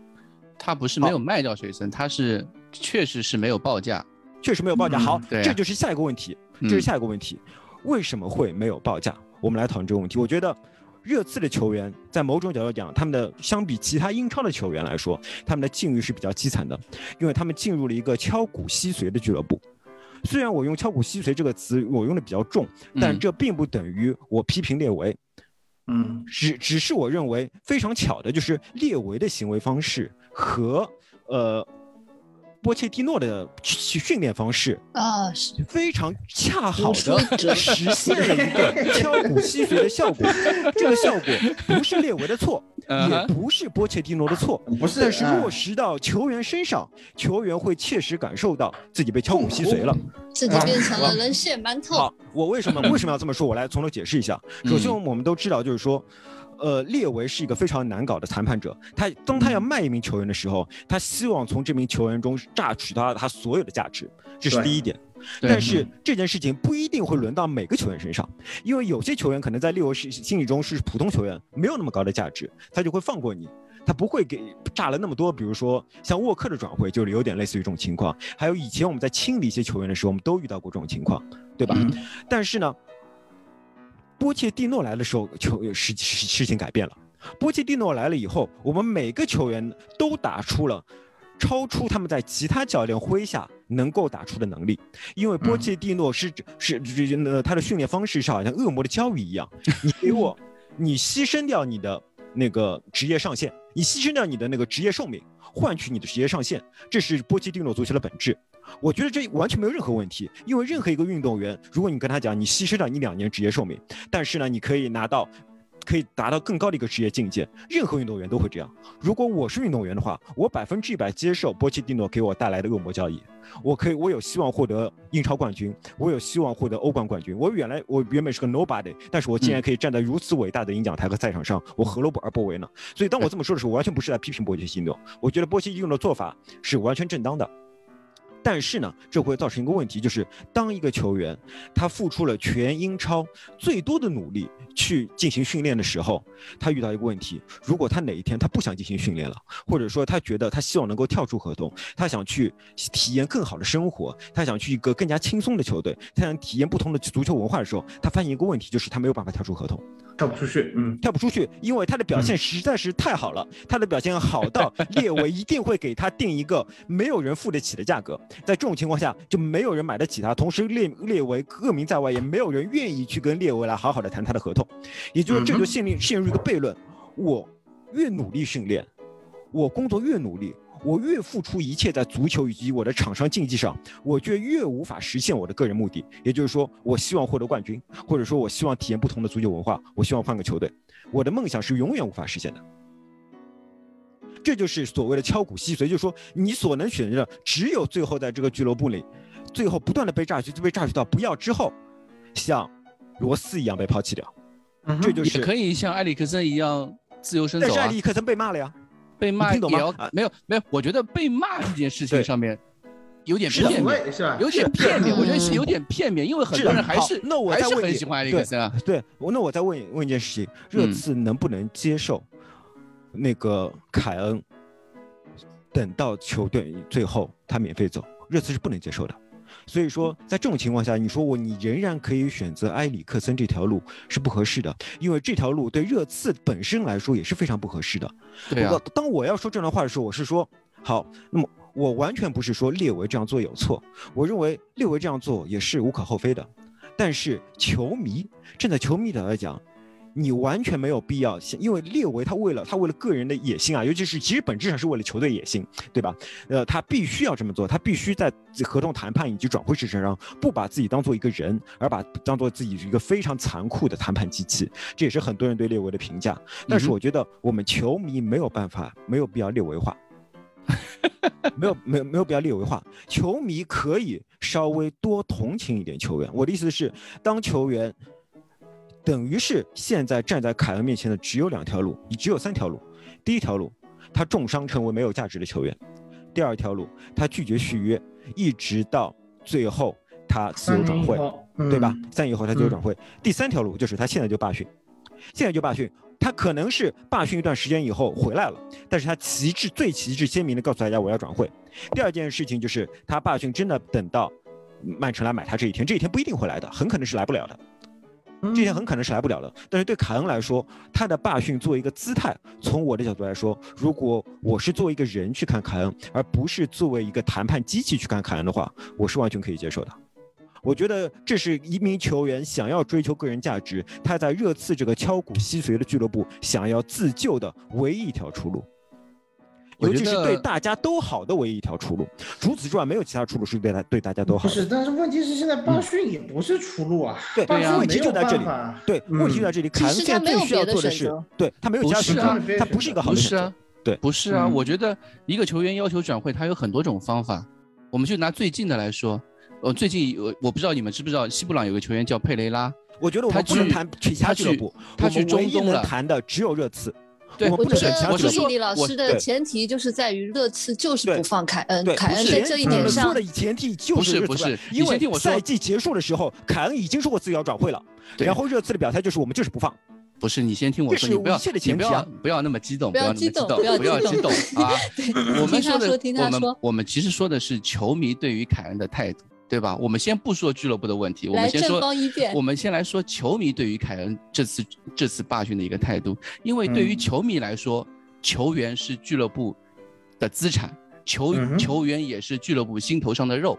他不是没有卖掉水森，他是确实是没有报价。确实没有报价。嗯好，这就是下一个问题，嗯这是下一个问题，为什么会没有报价？我们来讨论这个问题。我觉得热刺的球员在某种角度讲，他们的相比其他英超的球员来说，他们的境遇是比较凄惨的，因为他们进入了一个敲骨吸髓的俱乐部。虽然我用“敲骨吸髓”这个词，我用的比较重，但嗯这并不等于我批评列维。嗯只只是我认为非常巧的，就是列维的行为方式和呃波切蒂诺的训训练方式啊，非常恰好的实现了一个 敲骨吸髓的效果。这个效果不是列维的错，也不是波切蒂诺的错，不是但是哎落实到球员身上，球员会切实感受到自己被敲骨吸髓了。自己变成了人血馒头好。，我为什么为什么要这么说？我来从头解释一下。首先，嗯我们都知道，就是说。呃，列维是一个非常难搞的谈判者。他当他要卖一名球员的时候，他希望从这名球员中榨取到他所有的价值，这是第一点。但是这件事情不一定会轮到每个球员身上，因为有些球员可能在列维是心里中是普通球员，没有那么高的价值，他就会放过你。他不会给炸了那么多，比如说像沃克的转会，就是有点类似于这种情况。还有以前我们在清理一些球员的时候，我们都遇到过这种情况，对吧？嗯但是呢，波切蒂诺来的时候，球事事事情改变了。波切蒂诺来了以后，我们每个球员都打出了超出他们在其他教练麾下能够打出的能力，因为波切蒂诺是、是是呃他的训练方式是好像恶魔的教育一样，你给我，你牺牲掉你的那个职业上限，你牺牲掉你的那个职业寿命，换取你的职业上限，这是波切蒂诺足球的本质。我觉得这完全没有任何问题，因为任何一个运动员，如果你跟他讲你牺牲了你两年职业寿命，但是呢，你可以拿到，可以达到更高的一个职业境界，任何运动员都会这样。如果我是运动员的话，我百分之一百接受波切蒂诺给我带来的恶魔交易，我可以，我有希望获得英超冠军，我有希望获得欧冠冠军。我原来我原本是个 nobody，但是我竟然可以站在如此伟大的领奖台和赛场上，我何乐不而不为呢？所以当我这么说的时候，我完全不是在批评波切蒂诺，我觉得波切蒂诺的做法是完全正当的。但是呢，这会造成一个问题，就是当一个球员他付出了全英超最多的努力去进行训练的时候，他遇到一个问题：如果他哪一天他不想进行训练了，或者说他觉得他希望能够跳出合同，他想去体验更好的生活，他想去一个更加轻松的球队，他想体验不同的足球文化的时候，他发现一个问题，就是他没有办法跳出合同。跳不出去，嗯，跳不出去，因为他的表现实在是太好了，他的表现好到 列维一定会给他定一个没有人付得起的价格。在这种情况下，就没有人买得起他，同时列列维恶名在外，也没有人愿意去跟列维来好好的谈他的合同。也就是这就陷入陷入一个悖论：我越努力训练，我工作越努力。我越付出一切在足球以及我的场上竞技上，我就越无法实现我的个人目的。也就是说，我希望获得冠军，或者说我希望体验不同的足球文化，我希望换个球队。我的梦想是永远无法实现的。这就是所谓的敲骨吸髓，就是说你所能选择的只有最后在这个俱乐部里，最后不断的被榨取，就被榨取到不要之后，像罗斯一样被抛弃掉。嗯这就是也可以像埃里克森一样自由身走啊但是埃。里克森被骂了呀。被骂也要啊没有没有，我觉得被骂这件事情上面有点片面，是吧？有点片面，我觉得是有点片面，因为很多人还是那我还再问你是很喜欢埃里克森啊。对，我那我再问问一件事情，热嗯刺能不能接受那个凯恩等到球队最后他免费走？热刺是不能接受的。所以说，在这种情况下，你说我你仍然可以选择埃里克森这条路是不合适的，因为这条路对热刺本身来说也是非常不合适的。对啊我，当我要说这段话的时候，我是说，好，那么我完全不是说列维这样做有错，我认为列维这样做也是无可厚非的。但是球迷站在球迷的来讲，你完全没有必要，因为列维他为了他为了个人的野心啊，尤其是其实本质上是为了球队野心，对吧？呃，他必须要这么做，他必须在合同谈判以及转会市场上不把自己当做一个人，而把当做自己一个非常残酷的谈判机器，这也是很多人对列维的评价。但是我觉得我们球迷没有办法，没有必要列维化。没有没有没有必要列维化，球迷可以稍微多同情一点球员。我的意思是，当球员等于是现在站在凯恩面前的只有两条路，你只有三条路。第一条路，他重伤成为没有价值的球员；第二条路，他拒绝续约，一直到最后他自由转会，对吧？三年以后他自由转会。第三条路就是他现在就罢训，现在就罢训。他可能是罢训一段时间以后回来了，但是他旗帜最旗帜鲜明的告诉大家我要转会。第二件事情就是他罢训真的等到曼城来买他这一天，这一天不一定会来的，很可能是来不了的。这些很可能是来不了的。但是对凯恩来说，他的罢训作为一个姿态，从我的角度来说，如果我是作为一个人去看凯恩，而不是作为一个谈判机器去看凯恩的话，我是完全可以接受的。我觉得这是一名球员想要追求个人价值，他在热刺这个敲骨吸髓的俱乐部想要自救的唯一一条出路。尤其是对大家都好的唯一一条出路。除此之外，没有其他出路是对大对大家都好。不是，但是问题是现在巴逊也不是出路啊。对，问题就在这里。对，问题就在这里。凯恩现在最需要做的是，对他没有其他选择，他不是一个好的选择。对，不是啊。我觉得一个球员要求转会，他有很多种方法。我们就拿最近的来说，呃，最近我我不知道你们知不知道，西布朗有个球员叫佩雷拉。我觉得我们不能谈其他俱乐部，他去中东了。谈的只有热刺。对，我觉得我是丽丽老师的前提就是在于热刺就是不放凯恩，凯恩在这一点上。说的前提就是不是，因为赛季结束的时候，凯恩已经说过自己要转会了，然后热刺的表态就是我们就是不放。不是，你先听我说，你不要你不要不要那么激动，不要那么激动，不要激动啊！我们说的我们我们其实说的是球迷对于凯恩的态度。对吧？我们先不说俱乐部的问题，我们先说，我们先来说球迷对于凯恩这次这次罢训的一个态度。因为对于球迷来说，球员是俱乐部的资产，球球员也是俱乐部心头上的肉，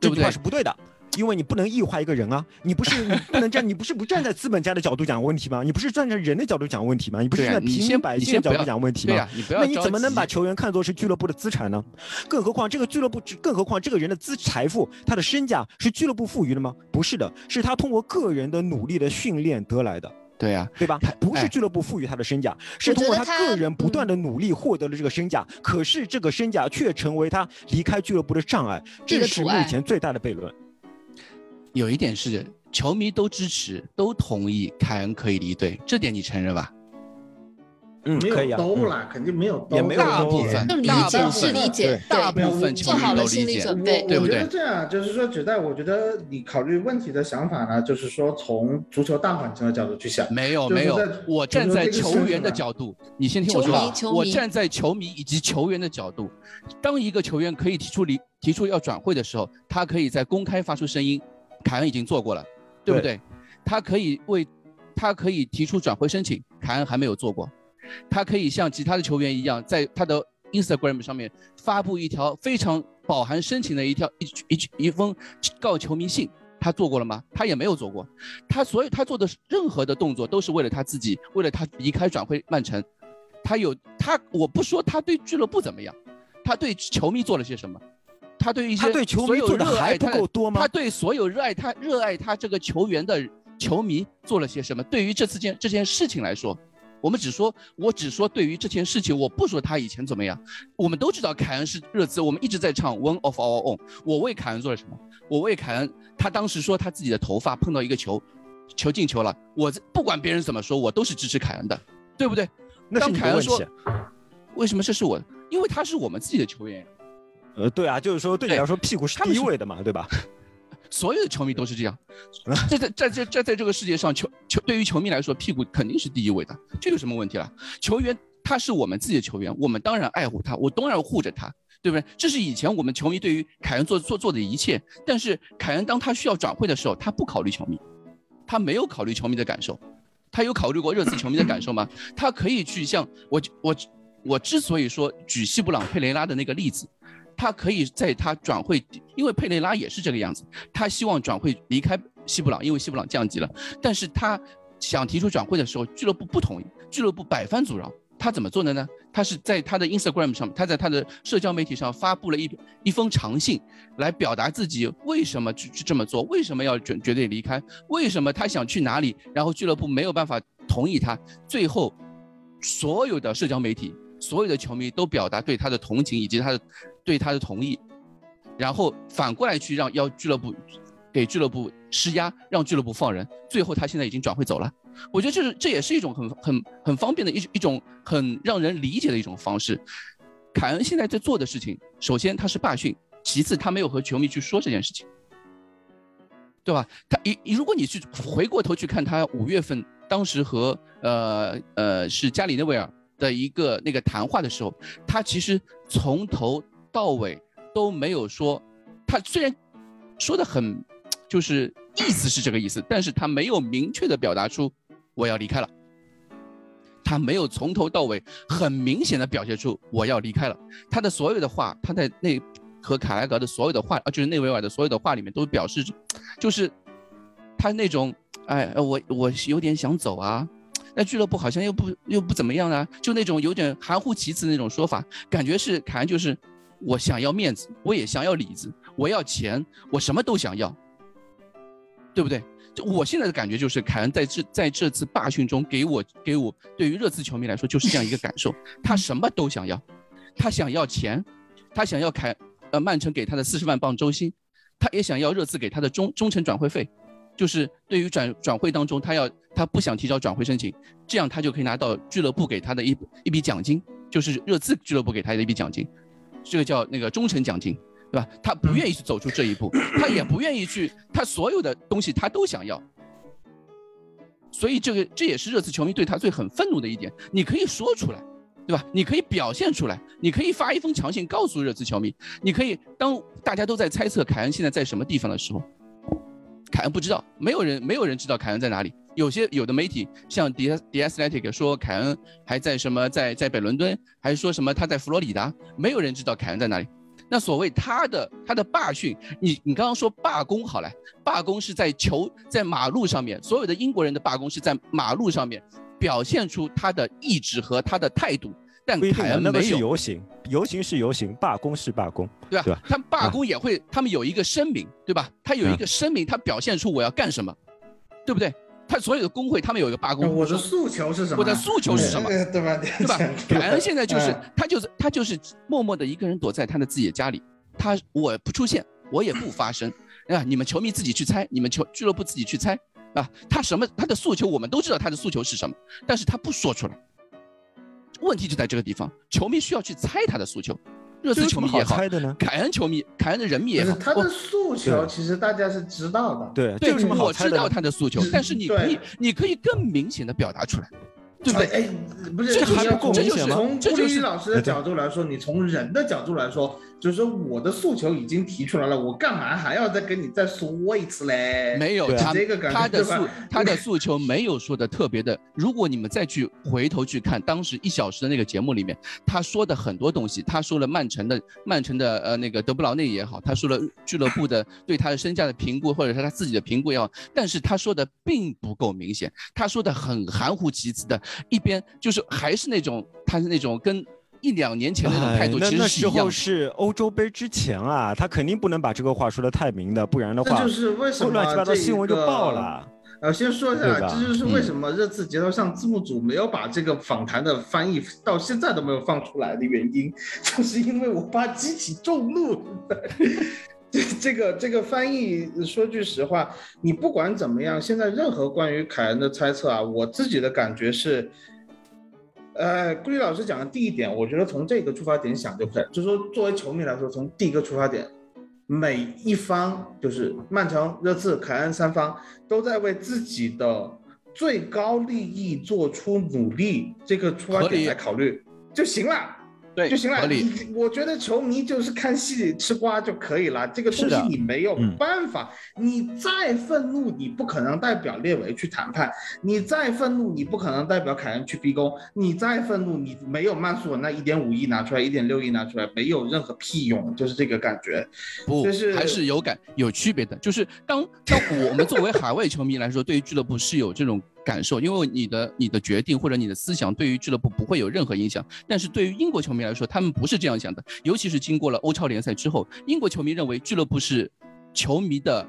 对不对？这句话是不对的。因为你不能异化一个人啊，你不是你不能站，你不是不站在资本家的角度讲问题吗？你不是站在人的角度讲问题吗？你不是站在平民百姓的角度讲问题吗？那你怎么能把球员看作是俱乐部的资产呢？更何况这个俱乐部，更何况这个人的资财富，他的身价是俱乐部赋予的吗？不是的，是他通过个人的努力的训练得来的。对呀，对吧？不是俱乐部赋予他的身价，是通过他个人不断的努力获得了这个身价。可是这个身价却成为他离开俱乐部的障碍，这是目前最大的悖论。有一点是，球迷都支持，都同意凯恩可以离队，这点你承认吧？嗯，可以啊。都了，肯定没有，也没有大部分，理解是理解，大部分球迷都理解，对不对？我觉得这样，就是说，只在我觉得你考虑问题的想法呢，就是说从足球大环境的角度去想。没有，没有，我站在球员的角度，你先听我说。我站在球迷以及球员的角度，当一个球员可以提出离提出要转会的时候，他可以在公开发出声音。凯恩已经做过了，对不对？他可以为，他可以提出转会申请，凯恩还没有做过。他可以像其他的球员一样，在他的 Instagram 上面发布一条非常饱含深情的一条一一一封告球迷信，他做过了吗？他也没有做过。他所有他做的任何的动作都是为了他自己，为了他离开转会曼城。他有他，我不说他对俱乐部怎么样，他对球迷做了些什么。他对一些所有热爱他，他对所有热爱他、热爱他这个球员的球迷做了些什么？对于这次件这件事情来说，我们只说，我只说对于这件事情，我不说他以前怎么样。我们都知道凯恩是热刺，我们一直在唱 One of Our Own。我为凯恩做了什么？我为凯恩，他当时说他自己的头发碰到一个球，球进球了。我不管别人怎么说，我都是支持凯恩的，对不对？那当凯恩说，为什么这是我？因为他是我们自己的球员。呃，对啊，就是说对你来说，屁股是第一位的嘛，对吧？所有的球迷都是这样，在在在在在在这个世界上，球球对于球迷来说，屁股肯定是第一位的，这有什么问题了？球员他是我们自己的球员，我们当然爱护他，我当然护着他，对不对？这是以前我们球迷对于凯恩做做做的一切。但是凯恩当他需要转会的时候，他不考虑球迷，他没有考虑球迷的感受，他有考虑过热刺球迷的感受吗？他可以去像我我我之所以说举西布朗佩雷拉的那个例子。他可以在他转会，因为佩雷拉也是这个样子，他希望转会离开西布朗，因为西布朗降级了。但是他想提出转会的时候，俱乐部不同意，俱乐部百般阻挠。他怎么做的呢？他是在他的 Instagram 上，他在他的社交媒体上发布了一一封长信，来表达自己为什么去去这么做，为什么要决绝对离开，为什么他想去哪里，然后俱乐部没有办法同意他。最后，所有的社交媒体。所有的球迷都表达对他的同情以及他的对他的同意，然后反过来去让要俱乐部给俱乐部施压，让俱乐部放人。最后他现在已经转会走了。我觉得这是这也是一种很很很方便的一一种很让人理解的一种方式。凯恩现在在做的事情，首先他是罢训，其次他没有和球迷去说这件事情，对吧？他一如果你去回过头去看他五月份当时和呃呃是加里内维尔。的一个那个谈话的时候，他其实从头到尾都没有说，他虽然说的很，就是意思是这个意思，但是他没有明确的表达出我要离开了，他没有从头到尾很明显的表现出我要离开了，他的所有的话，他在那和卡莱格的所有的话，啊，就是内维尔的所有的话里面都表示，就是他那种，哎，我我有点想走啊。那俱乐部好像又不又不怎么样啊，就那种有点含糊其辞那种说法，感觉是凯恩就是我想要面子，我也想要里子，我要钱，我什么都想要，对不对？就我现在的感觉就是，凯恩在这在这次罢训中给我给我对于热刺球迷来说就是这样一个感受，他什么都想要，他想要钱，他想要凯呃曼城给他的四十万镑周薪，他也想要热刺给他的中忠诚转会费。就是对于转转会当中，他要他不想提交转会申请，这样他就可以拿到俱乐部给他的一一笔奖金，就是热刺俱乐部给他的一笔奖金，这个叫那个忠诚奖金，对吧？他不愿意去走出这一步，他也不愿意去，他所有的东西他都想要，所以这个这也是热刺球迷对他最很愤怒的一点。你可以说出来，对吧？你可以表现出来，你可以发一封强信告诉热刺球迷，你可以当大家都在猜测凯恩现在在什么地方的时候。凯恩不知道，没有人没有人知道凯恩在哪里。有些有的媒体像 D S D S Athletic 说凯恩还在什么在在北伦敦，还是说什么他在佛罗里达，没有人知道凯恩在哪里。那所谓他的他的罢训，你你刚刚说罢工好了，罢工是在球在马路上面，所有的英国人的罢工是在马路上面表现出他的意志和他的态度。但凯恩没有游行，游行是游行，罢工是罢工，对吧？对吧？他们罢工也会，他们有一个声明，对吧？他有一个声明，他表现出我要干什么，对不对？他所有的工会，他们有一个罢工，我的诉求是什么？我的诉求是什么？对吧？对吧？凯恩现在就是他，就是他，就是默默的一个人躲在他的自己的家里，他我不出现，我也不发声 啊！你们球迷自己去猜，你们球俱乐部自己去猜啊！他什么？他的诉求我们都知道，他的诉求是什么，但是他不说出来。问题就在这个地方，球迷需要去猜他的诉求，热刺球迷也好，凯恩球迷、凯恩的人迷也好，他的诉求其实大家是知道的。对对，我知道他的诉求，但是你可以，你可以更明显的表达出来。对不对？哎，不是，这还不够明显吗？从顾立老师的角度来说，你从人的角度来说，就是说我的诉求已经提出来了，我干嘛还要再跟你再说一次嘞？没有，他这个感觉，他的诉他的诉求没有说的特别的。如果你们再去回头去看当时一小时的那个节目里面，他说的很多东西，他说了曼城的曼城的呃那个德布劳内也好，他说了俱乐部的对他的身价的评估，或者是他自己的评估也好，但是他说的并不够明显，他说的很含糊其辞的。一边就是还是那种，他是那种跟一两年前那种态度其实是一样。那时候是欧洲杯之前啊，他肯定不能把这个话说的太明的，不然的话，就是为什么乱七八糟新闻就爆了。呃，先说一下，这就是为什么这次节奏上字幕组没有把这个访谈的翻译到现在都没有放出来的原因，就是因为我怕激起众怒。这这个这个翻译，说句实话，你不管怎么样，现在任何关于凯恩的猜测啊，我自己的感觉是，呃，顾立老师讲的第一点，我觉得从这个出发点想就可以，就是说作为球迷来说，从第一个出发点，每一方就是曼城、热刺、凯恩三方都在为自己的最高利益做出努力，这个出发点来考虑就行了。对，就行了。你我觉得球迷就是看戏吃瓜就可以了。这个东西你没有办法。你再愤怒，你不可能代表列维去谈判；你再愤怒，你不可能代表凯恩去逼宫；你再愤怒，你没有曼苏尔那一点五亿拿出来，一点六亿拿出来，没有任何屁用。就是这个感觉。不，还是有感有区别的。就是当当我们作为海外球迷来说，对于俱乐部是有这种。感受，因为你的你的决定或者你的思想对于俱乐部不会有任何影响，但是对于英国球迷来说，他们不是这样想的。尤其是经过了欧超联赛之后，英国球迷认为俱乐部是球迷的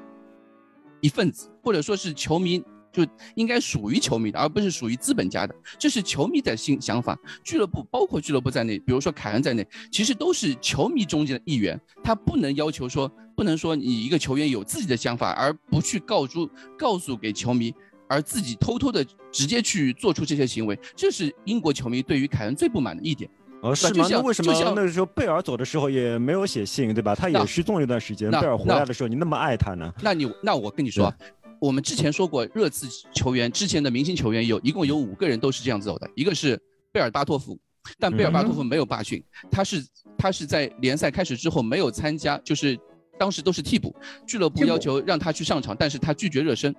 一份子，或者说是球迷就应该属于球迷的，而不是属于资本家的。这是球迷的新想法。俱乐部包括俱乐部在内，比如说凯恩在内，其实都是球迷中间的一员。他不能要求说，不能说你一个球员有自己的想法，而不去告诸告诉给球迷。而自己偷偷的直接去做出这些行为，这是英国球迷对于凯恩最不满的一点。哦，是吗？那为什么那个时候贝尔走的时候也没有写信，对吧？他也失踪一段时间。贝尔回来的时候，你那么爱他呢？那你那我跟你说，我们之前说过，热刺球员之前的明星球员有一共有五个人都是这样走的，一个是贝尔巴托夫，但贝尔巴托夫没有罢训，他是他是在联赛开始之后没有参加，就是当时都是替补，俱乐部要求让他去上场，但是他拒绝热身。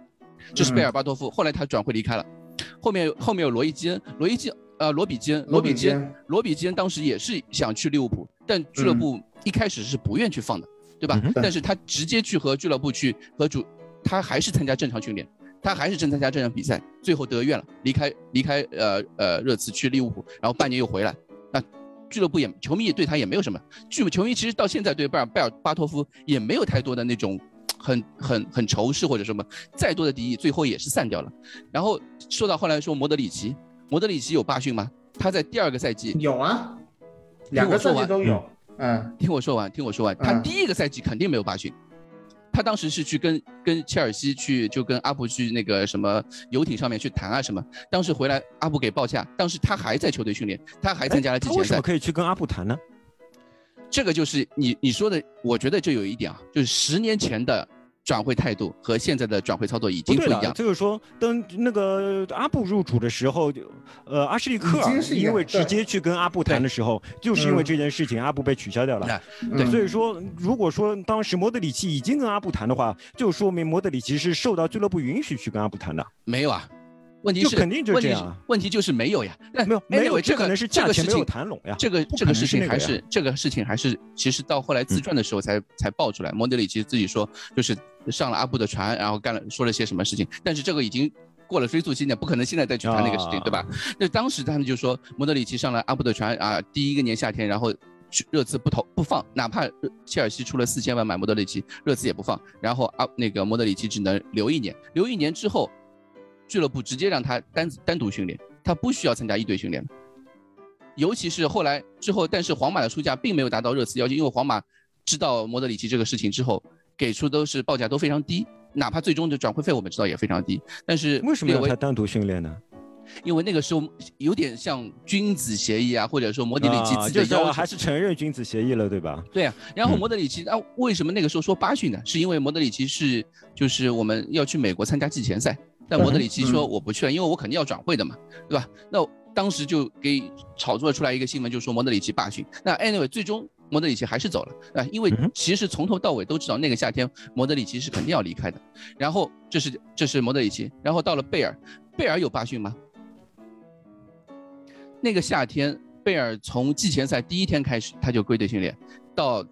这是贝尔巴托夫，后来他转会离开了。后面后面有罗伊基恩，罗伊基呃罗比基恩，罗比基恩，罗比基恩当时也是想去利物浦，但俱乐部一开始是不愿去放的，对吧？但是他直接去和俱乐部去和主，他还是参加正常训练，他还是正参加这场比赛，最后得愿了，离开离开呃呃热刺去利物浦，然后半年又回来。那俱乐部也球迷也对他也没有什么，俱球迷其实到现在对贝尔贝尔巴托夫也没有太多的那种很很很仇视或者什么，再多的敌意最后也是散掉了。然后说到后来说莫德里奇，莫德里奇有罢训吗？他在第二个赛季有啊，两个赛季都有。嗯，听我说完，听我说完，他第一个赛季肯定没有罢训。他当时是去跟跟切尔西去，就跟阿布去那个什么游艇上面去谈啊什么。当时回来阿布给报价，当时他还在球队训练，他还参加了季前赛。为什么可以去跟阿布谈呢？这个就是你你说的，我觉得就有一点啊，就是十年前的。转会态度和现在的转会操作已经不一样。就是说，当那个阿布入主的时候，呃，阿什利克尔因为直接去跟阿布谈的时候，就是因为这件事情，阿布被取消掉了。对，所以说，如果说当时莫德里奇已经跟阿布谈的话，就说明莫德里奇是受到俱乐部允许去跟阿布谈的。没有啊。问题是肯定就这样，问题就是没有呀，没有没有，这个能是价钱没有谈拢呀。这个这个事情还是这个事情还是，其实到后来自传的时候才才爆出来。莫德里奇自己说，就是上了阿布的船，然后干了说了些什么事情。但是这个已经过了追溯期限，不可能现在再去谈那个事情，对吧？那当时他们就说，莫德里奇上了阿布的船啊，第一个年夏天，然后热刺不投不放，哪怕切尔西出了四千万买莫德里奇，热刺也不放。然后阿那个莫德里奇只能留一年，留一年之后。俱乐部直接让他单单独训练，他不需要参加一队训练尤其是后来之后，但是皇马的出价并没有达到热刺要求，因为皇马知道莫德里奇这个事情之后，给出都是报价都非常低，哪怕最终的转会费我们知道也非常低。但是为什么要他单独训练呢？因为那个时候有点像君子协议啊，或者说莫德里奇自己的要求还是承认君子协议了，对吧？对啊。然后莫德里奇啊，为什么那个时候说八训呢？是因为莫德里奇是就是我们要去美国参加季前赛。但莫德里奇说我不去了，因为我肯定要转会的嘛，对吧？那当时就给炒作出来一个新闻，就说莫德里奇罢训。那 anyway，最终莫德里奇还是走了啊，因为其实从头到尾都知道那个夏天莫德里奇是肯定要离开的。然后这是这是莫德里奇，然后到了贝尔，贝尔有罢训吗？那个夏天贝尔从季前赛第一天开始他就归队训练，到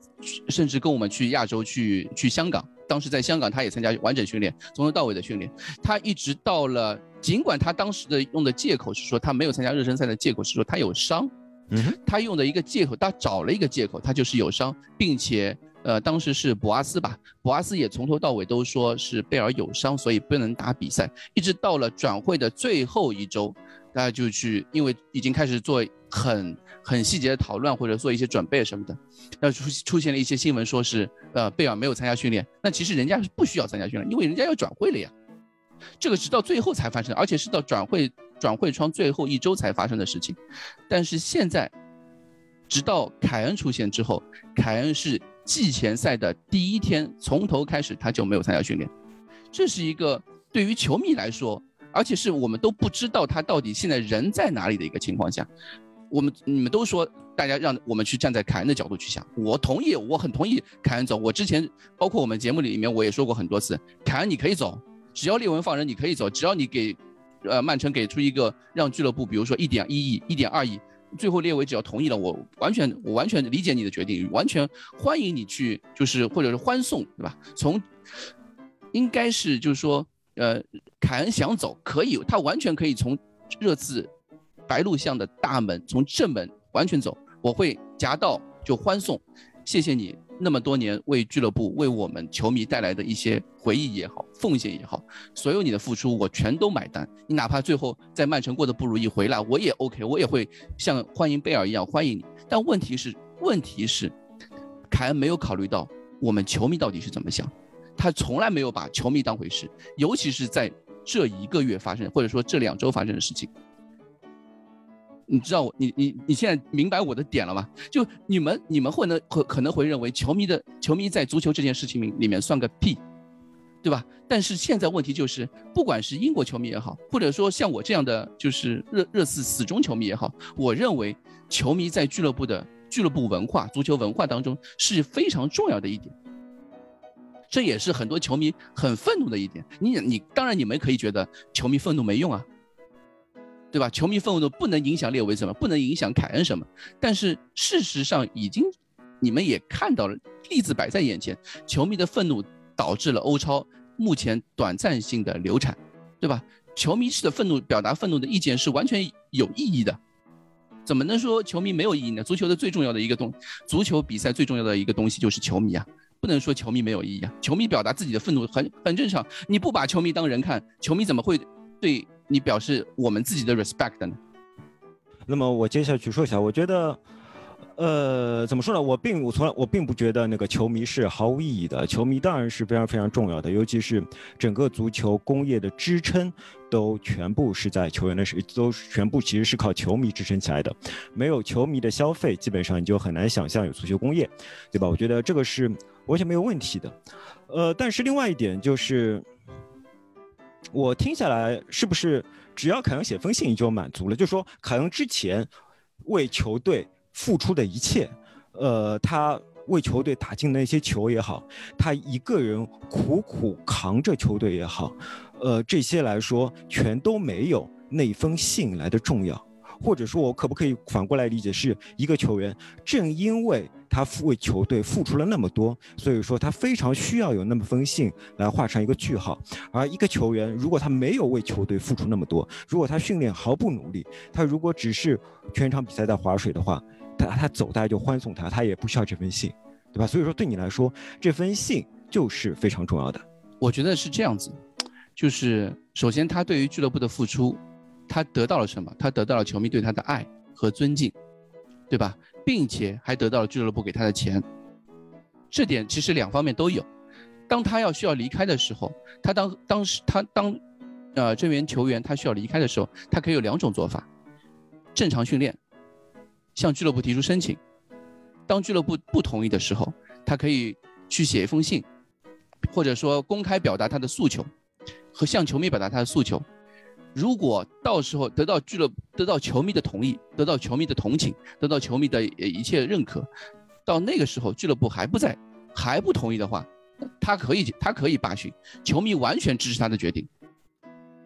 甚至跟我们去亚洲去去香港。当时在香港，他也参加完整训练，从头到尾的训练。他一直到了，尽管他当时的用的借口是说他没有参加热身赛的借口是说他有伤，嗯，他用的一个借口，他找了一个借口，他就是有伤，并且呃，当时是博阿斯吧，博阿斯也从头到尾都说是贝尔有伤，所以不能打比赛。一直到了转会的最后一周，大家就去，因为已经开始做很。很细节的讨论或者做一些准备什么的，那出出现了一些新闻，说是呃贝尔没有参加训练，那其实人家是不需要参加训练，因为人家要转会了呀。这个直到最后才发生，而且是到转会转会窗最后一周才发生的事情。但是现在，直到凯恩出现之后，凯恩是季前赛的第一天从头开始他就没有参加训练，这是一个对于球迷来说，而且是我们都不知道他到底现在人在哪里的一个情况下。我们你们都说大家让我们去站在凯恩的角度去想，我同意，我很同意凯恩走。我之前包括我们节目里面我也说过很多次，凯恩你可以走，只要列文放人你可以走，只要你给，呃曼城给出一个让俱乐部，比如说一点一亿、一点二亿，最后列维只要同意了，我完全我完全理解你的决定，完全欢迎你去，就是或者是欢送，对吧？从应该是就是说，呃，凯恩想走可以，他完全可以从热刺。白鹿巷的大门从正门完全走，我会夹道就欢送，谢谢你那么多年为俱乐部、为我们球迷带来的一些回忆也好、奉献也好，所有你的付出我全都买单。你哪怕最后在曼城过得不如意回来，我也 OK，我也会像欢迎贝尔一样欢迎你。但问题是，问题是，凯恩没有考虑到我们球迷到底是怎么想，他从来没有把球迷当回事，尤其是在这一个月发生，或者说这两周发生的事情。你知道我，你你你现在明白我的点了吗？就你们你们会能可可能会认为球迷的球迷在足球这件事情里面算个屁，对吧？但是现在问题就是，不管是英国球迷也好，或者说像我这样的就是热热刺死忠球迷也好，我认为球迷在俱乐部的俱乐部文化、足球文化当中是非常重要的一点。这也是很多球迷很愤怒的一点。你你当然你们可以觉得球迷愤怒没用啊。对吧？球迷愤怒不能影响列维什么，不能影响凯恩什么。但是事实上已经，你们也看到了，例子摆在眼前。球迷的愤怒导致了欧超目前短暂性的流产，对吧？球迷式的愤怒表达愤怒的意见是完全有意义的，怎么能说球迷没有意义呢？足球的最重要的一个东，足球比赛最重要的一个东西就是球迷啊，不能说球迷没有意义啊。球迷表达自己的愤怒很很正常，你不把球迷当人看，球迷怎么会对你表示我们自己的 respect 呢？那么我接下去说一下，我觉得。呃，怎么说呢？我并我从来我并不觉得那个球迷是毫无意义的。球迷当然是非常非常重要的，尤其是整个足球工业的支撑都全部是在球员的是都全部其实是靠球迷支撑起来的。没有球迷的消费，基本上你就很难想象有足球工业，对吧？我觉得这个是完全没有问题的。呃，但是另外一点就是，我听下来是不是只要凯恩写封信你就满足了？就是说凯恩之前为球队。付出的一切，呃，他为球队打进的那些球也好，他一个人苦苦扛着球队也好，呃，这些来说全都没有那封信来的重要。或者说，我可不可以反过来理解，是一个球员正因为他为球队付出了那么多，所以说他非常需要有那么封信来画上一个句号。而一个球员如果他没有为球队付出那么多，如果他训练毫不努力，他如果只是全场比赛在划水的话，他他走，大家就欢送他，他也不需要这封信，对吧？所以说对你来说，这封信就是非常重要的。我觉得是这样子，就是首先他对于俱乐部的付出，他得到了什么？他得到了球迷对他的爱和尊敬，对吧？并且还得到了俱乐部给他的钱。这点其实两方面都有。当他要需要离开的时候，他当当时他当，呃，这名球员他需要离开的时候，他可以有两种做法：正常训练。向俱乐部提出申请，当俱乐部不同意的时候，他可以去写一封信，或者说公开表达他的诉求，和向球迷表达他的诉求。如果到时候得到俱乐得到球迷的同意，得到球迷的同情，得到球迷的一切认可，到那个时候俱乐部还不在，还不同意的话，他可以他可以罢训，球迷完全支持他的决定。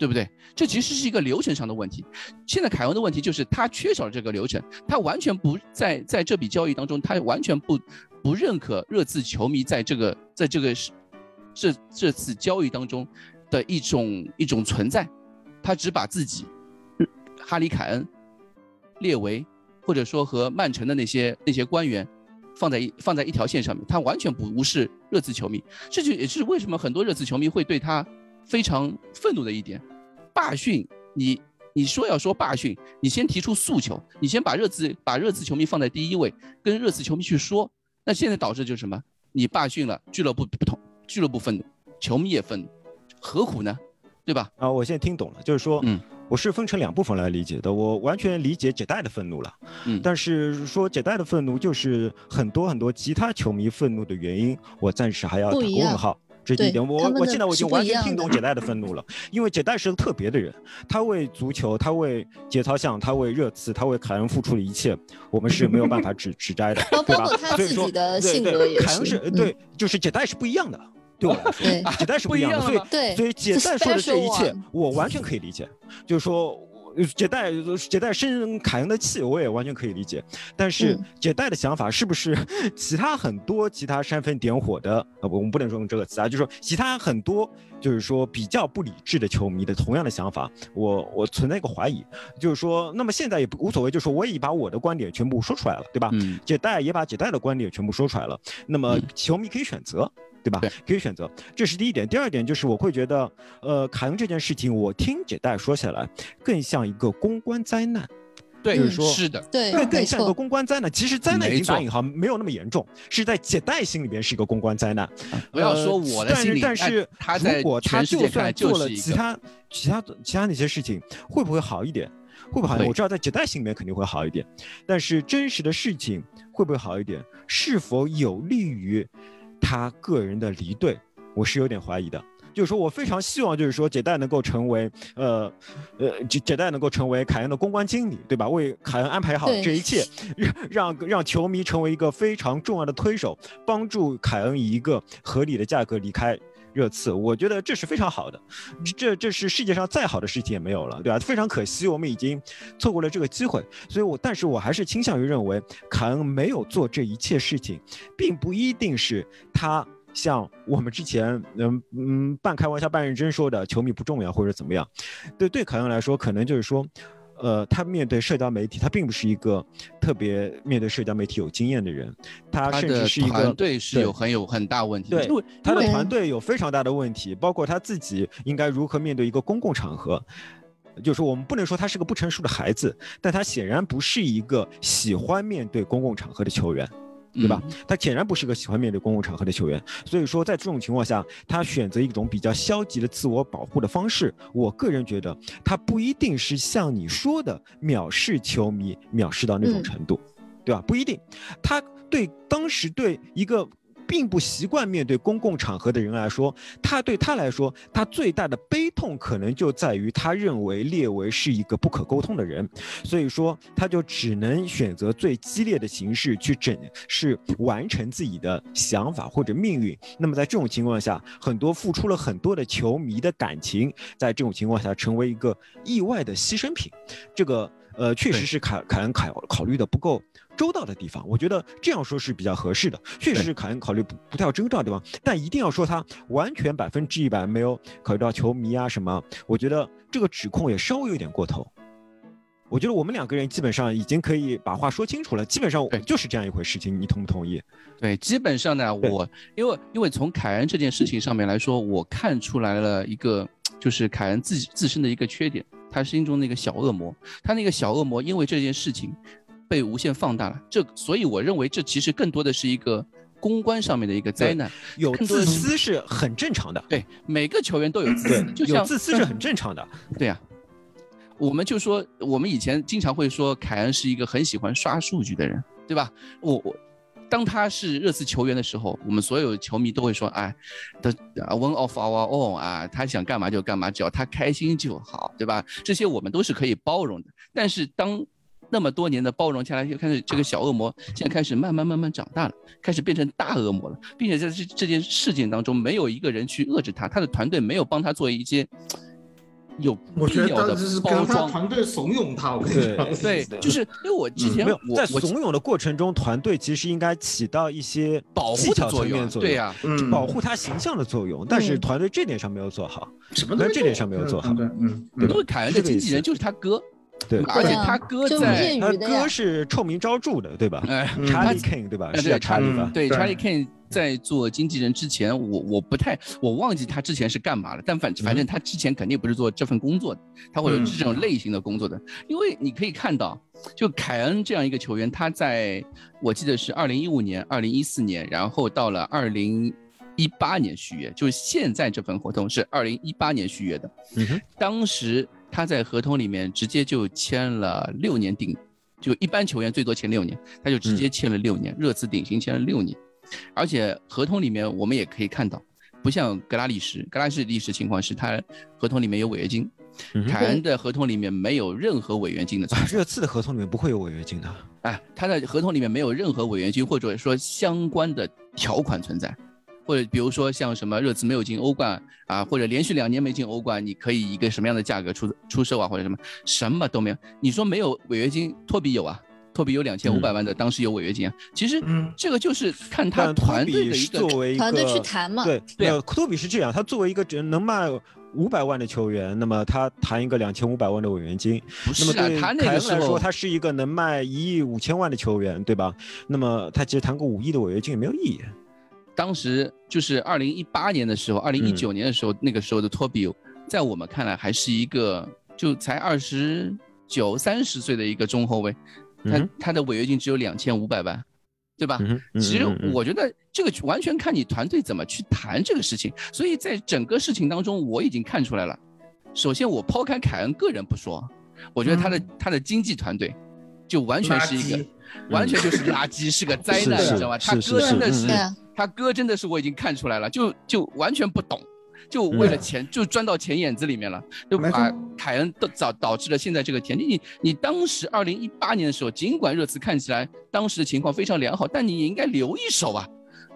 对不对？这其实是一个流程上的问题。现在凯恩的问题就是他缺少了这个流程，他完全不在在这笔交易当中，他完全不不认可热刺球迷在这个在这个这这次交易当中的一种一种存在，他只把自己哈里凯恩列为或者说和曼城的那些那些官员放在一放在一条线上面，他完全不无视热刺球迷。这就也是为什么很多热刺球迷会对他非常愤怒的一点。罢训你，你说要说罢训，你先提出诉求，你先把热刺把热刺球迷放在第一位，跟热刺球迷去说。那现在导致就是什么？你罢训了，俱乐部不同，俱乐部愤怒，球迷也愤怒，何苦呢？对吧？啊，我现在听懂了，就是说，嗯，我是分成两部分来理解的。我完全理解解代的愤怒了，嗯，但是说解代的愤怒就是很多很多其他球迷愤怒的原因，我暂时还要打个问号。这一点，我我现在我已经完全听懂杰代的愤怒了，因为杰代是个特别的人，他为足球，他为节操项，他为热刺，他为凯恩付出了一切，我们是没有办法指指摘的，对吧？所以说，对对，凯恩是对，就是杰代是不一样的，对我来说，杰代是不一样的，所以所以杰代说的这一切，我完全可以理解，就是说。杰代杰代生凯恩的气，我也完全可以理解。但是杰代的想法是不是 其他很多其他煽风点火的？啊，我们不能说用这个词啊，就是说其他很多就是说比较不理智的球迷的同样的想法，我我存在一个怀疑，就是说，那么现在也无所谓，就是说我已把我的观点全部说出来了，对吧？杰代也把杰代的观点全部说出来了，那么球迷可以选择。对吧？可以选择，这是第一点。第二点就是我会觉得，呃，凯恩这件事情，我听姐代说起来，更像一个公关灾难。对，就是说，是的，对，更更像一个公关灾难。其实灾难已经打引号，没有那么严重，是在姐代心里边是一个公关灾难。不要说我的心里，但是但是如果他就算做了其他其他其他那些事情，会不会好一点？会不会好？我知道在姐代心里面肯定会好一点，但是真实的事情会不会好一点？是否有利于？他个人的离队，我是有点怀疑的。就是说我非常希望，就是说杰戴能够成为，呃，呃，杰杰代能够成为凯恩的公关经理，对吧？为凯恩安排好这一切，让让让球迷成为一个非常重要的推手，帮助凯恩以一个合理的价格离开热刺。我觉得这是非常好的，这这是世界上再好的事情也没有了，对吧？非常可惜，我们已经错过了这个机会。所以，我但是我还是倾向于认为，凯恩没有做这一切事情，并不一定是他。像我们之前嗯嗯半开玩笑半认真说的，球迷不重要或者怎么样，对对凯恩来说，可能就是说。呃，他面对社交媒体，他并不是一个特别面对社交媒体有经验的人，他甚至是一个团队是有很有很大问题。对，他的团队有非常大的问题，包括他自己应该如何面对一个公共场合。就是我们不能说他是个不成熟的孩子，但他显然不是一个喜欢面对公共场合的球员。对吧？他显然不是个喜欢面对公共场合的球员，所以说在这种情况下，他选择一种比较消极的自我保护的方式。我个人觉得，他不一定是像你说的藐视球迷，藐视到那种程度，对吧？不一定，他对当时对一个。并不习惯面对公共场合的人来说，他对他来说，他最大的悲痛可能就在于他认为列维是一个不可沟通的人，所以说他就只能选择最激烈的形式去整是完成自己的想法或者命运。那么在这种情况下，很多付出了很多的球迷的感情，在这种情况下成为一个意外的牺牲品，这个呃确实是凯凯恩考考虑的不够。周到的地方，我觉得这样说是比较合适的。确实是凯恩考虑不不太周到的地方，但一定要说他完全百分之一百没有考虑到球迷啊什么，我觉得这个指控也稍微有点过头。我觉得我们两个人基本上已经可以把话说清楚了，基本上就是这样一回事情，你同不同意？对，基本上呢，我因为因为从凯恩这件事情上面来说，我看出来了一个就是凯恩自己自身的一个缺点，他心中那个小恶魔，他那个小恶魔因为这件事情。被无限放大了，这所以我认为这其实更多的是一个公关上面的一个灾难。有自私是很正常的，对每个球员都有自私，就像自私是很正常的。对呀，我们就说我们以前经常会说凯恩是一个很喜欢刷数据的人，对吧？我我当他是热刺球员的时候，我们所有球迷都会说，哎，the one of our own 啊，他想干嘛就干嘛，只要他开心就好，对吧？这些我们都是可以包容的。但是当那么多年的包容下来，就开始这个小恶魔现在开始慢慢慢慢长大了，开始变成大恶魔了，并且在这这件事件当中，没有一个人去遏制他，他的团队没有帮他做一些有必要的包装。团队怂恿他，我跟你讲，对，就是因为我之前没有在怂恿的过程中，团队其实应该起到一些保护的作用，对呀，保护他形象的作用，但是团队这点上没有做好，什么在这点上没有做好，嗯，因为凯恩的经纪人就是他哥。对，而且他哥在，他哥是臭名昭著的，对吧？哎，Charlie King，对吧？是叫 Charlie 吧？对，Charlie King 在做经纪人之前，我我不太，我忘记他之前是干嘛了。但反反正他之前肯定不是做这份工作的，他会有这种类型的工作的。因为你可以看到，就凯恩这样一个球员，他在我记得是二零一五年、二零一四年，然后到了二零一八年续约，就是现在这份合同是二零一八年续约的。嗯哼，当时。他在合同里面直接就签了六年顶，就一般球员最多签六年，他就直接签了六年，热刺顶薪签了六年，而且合同里面我们也可以看到，不像格拉利什，格拉利什历史情况是他合同里面有违约金，凯恩的合同里面没有任何违约金的，热刺的合同里面不会有违约金的，哎，他的合同里面没有任何违约金或者说相关的条款存在。或者比如说像什么热刺没有进欧冠啊，或者连续两年没进欧冠，你可以一个什么样的价格出出售啊，或者什么什么都没有。你说没有违约金，托比有啊，托比有两千五百万的，当时有违约金啊。其实这个就是看他团队的一个团队去谈嘛。对对，托比是这样，他作为一个只能卖五百万的球员，那么他谈一个两千五百万的违约金，不是啊，他那个时候说他是一个能卖一亿五千万的球员，对吧？那么他其实谈个五亿的违约金也没有意义。当时就是二零一八年的时候，二零一九年的时候，那个时候的托比，在我们看来还是一个就才二十九、三十岁的一个中后卫，他他的违约金只有两千五百万，对吧？其实我觉得这个完全看你团队怎么去谈这个事情。所以在整个事情当中，我已经看出来了。首先，我抛开凯恩个人不说，我觉得他的他的经纪团队就完全是一个，完全就是垃圾，是个灾难，你知道吗？他哥真的是。他哥真的是我已经看出来了，就就完全不懂，就为了钱就钻到钱眼子里面了，就把凯恩都导导致了现在这个田地。你你当时二零一八年的时候，尽管热刺看起来当时的情况非常良好，但你也应该留一手啊，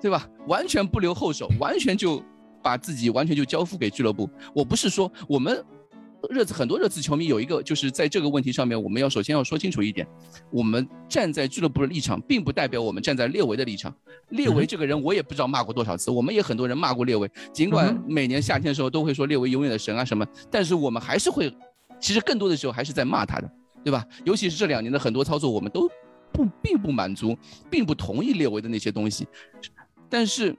对吧？完全不留后手，完全就把自己完全就交付给俱乐部。我不是说我们热刺很多热刺球迷有一个就是在这个问题上面，我们要首先要说清楚一点，我们站在俱乐部的立场，并不代表我们站在列维的立场。列维这个人，我也不知道骂过多少次，我们也很多人骂过列维，尽管每年夏天的时候都会说列维永远的神啊什么，但是我们还是会，其实更多的时候还是在骂他的，对吧？尤其是这两年的很多操作，我们都不并不满足，并不同意列维的那些东西，但是，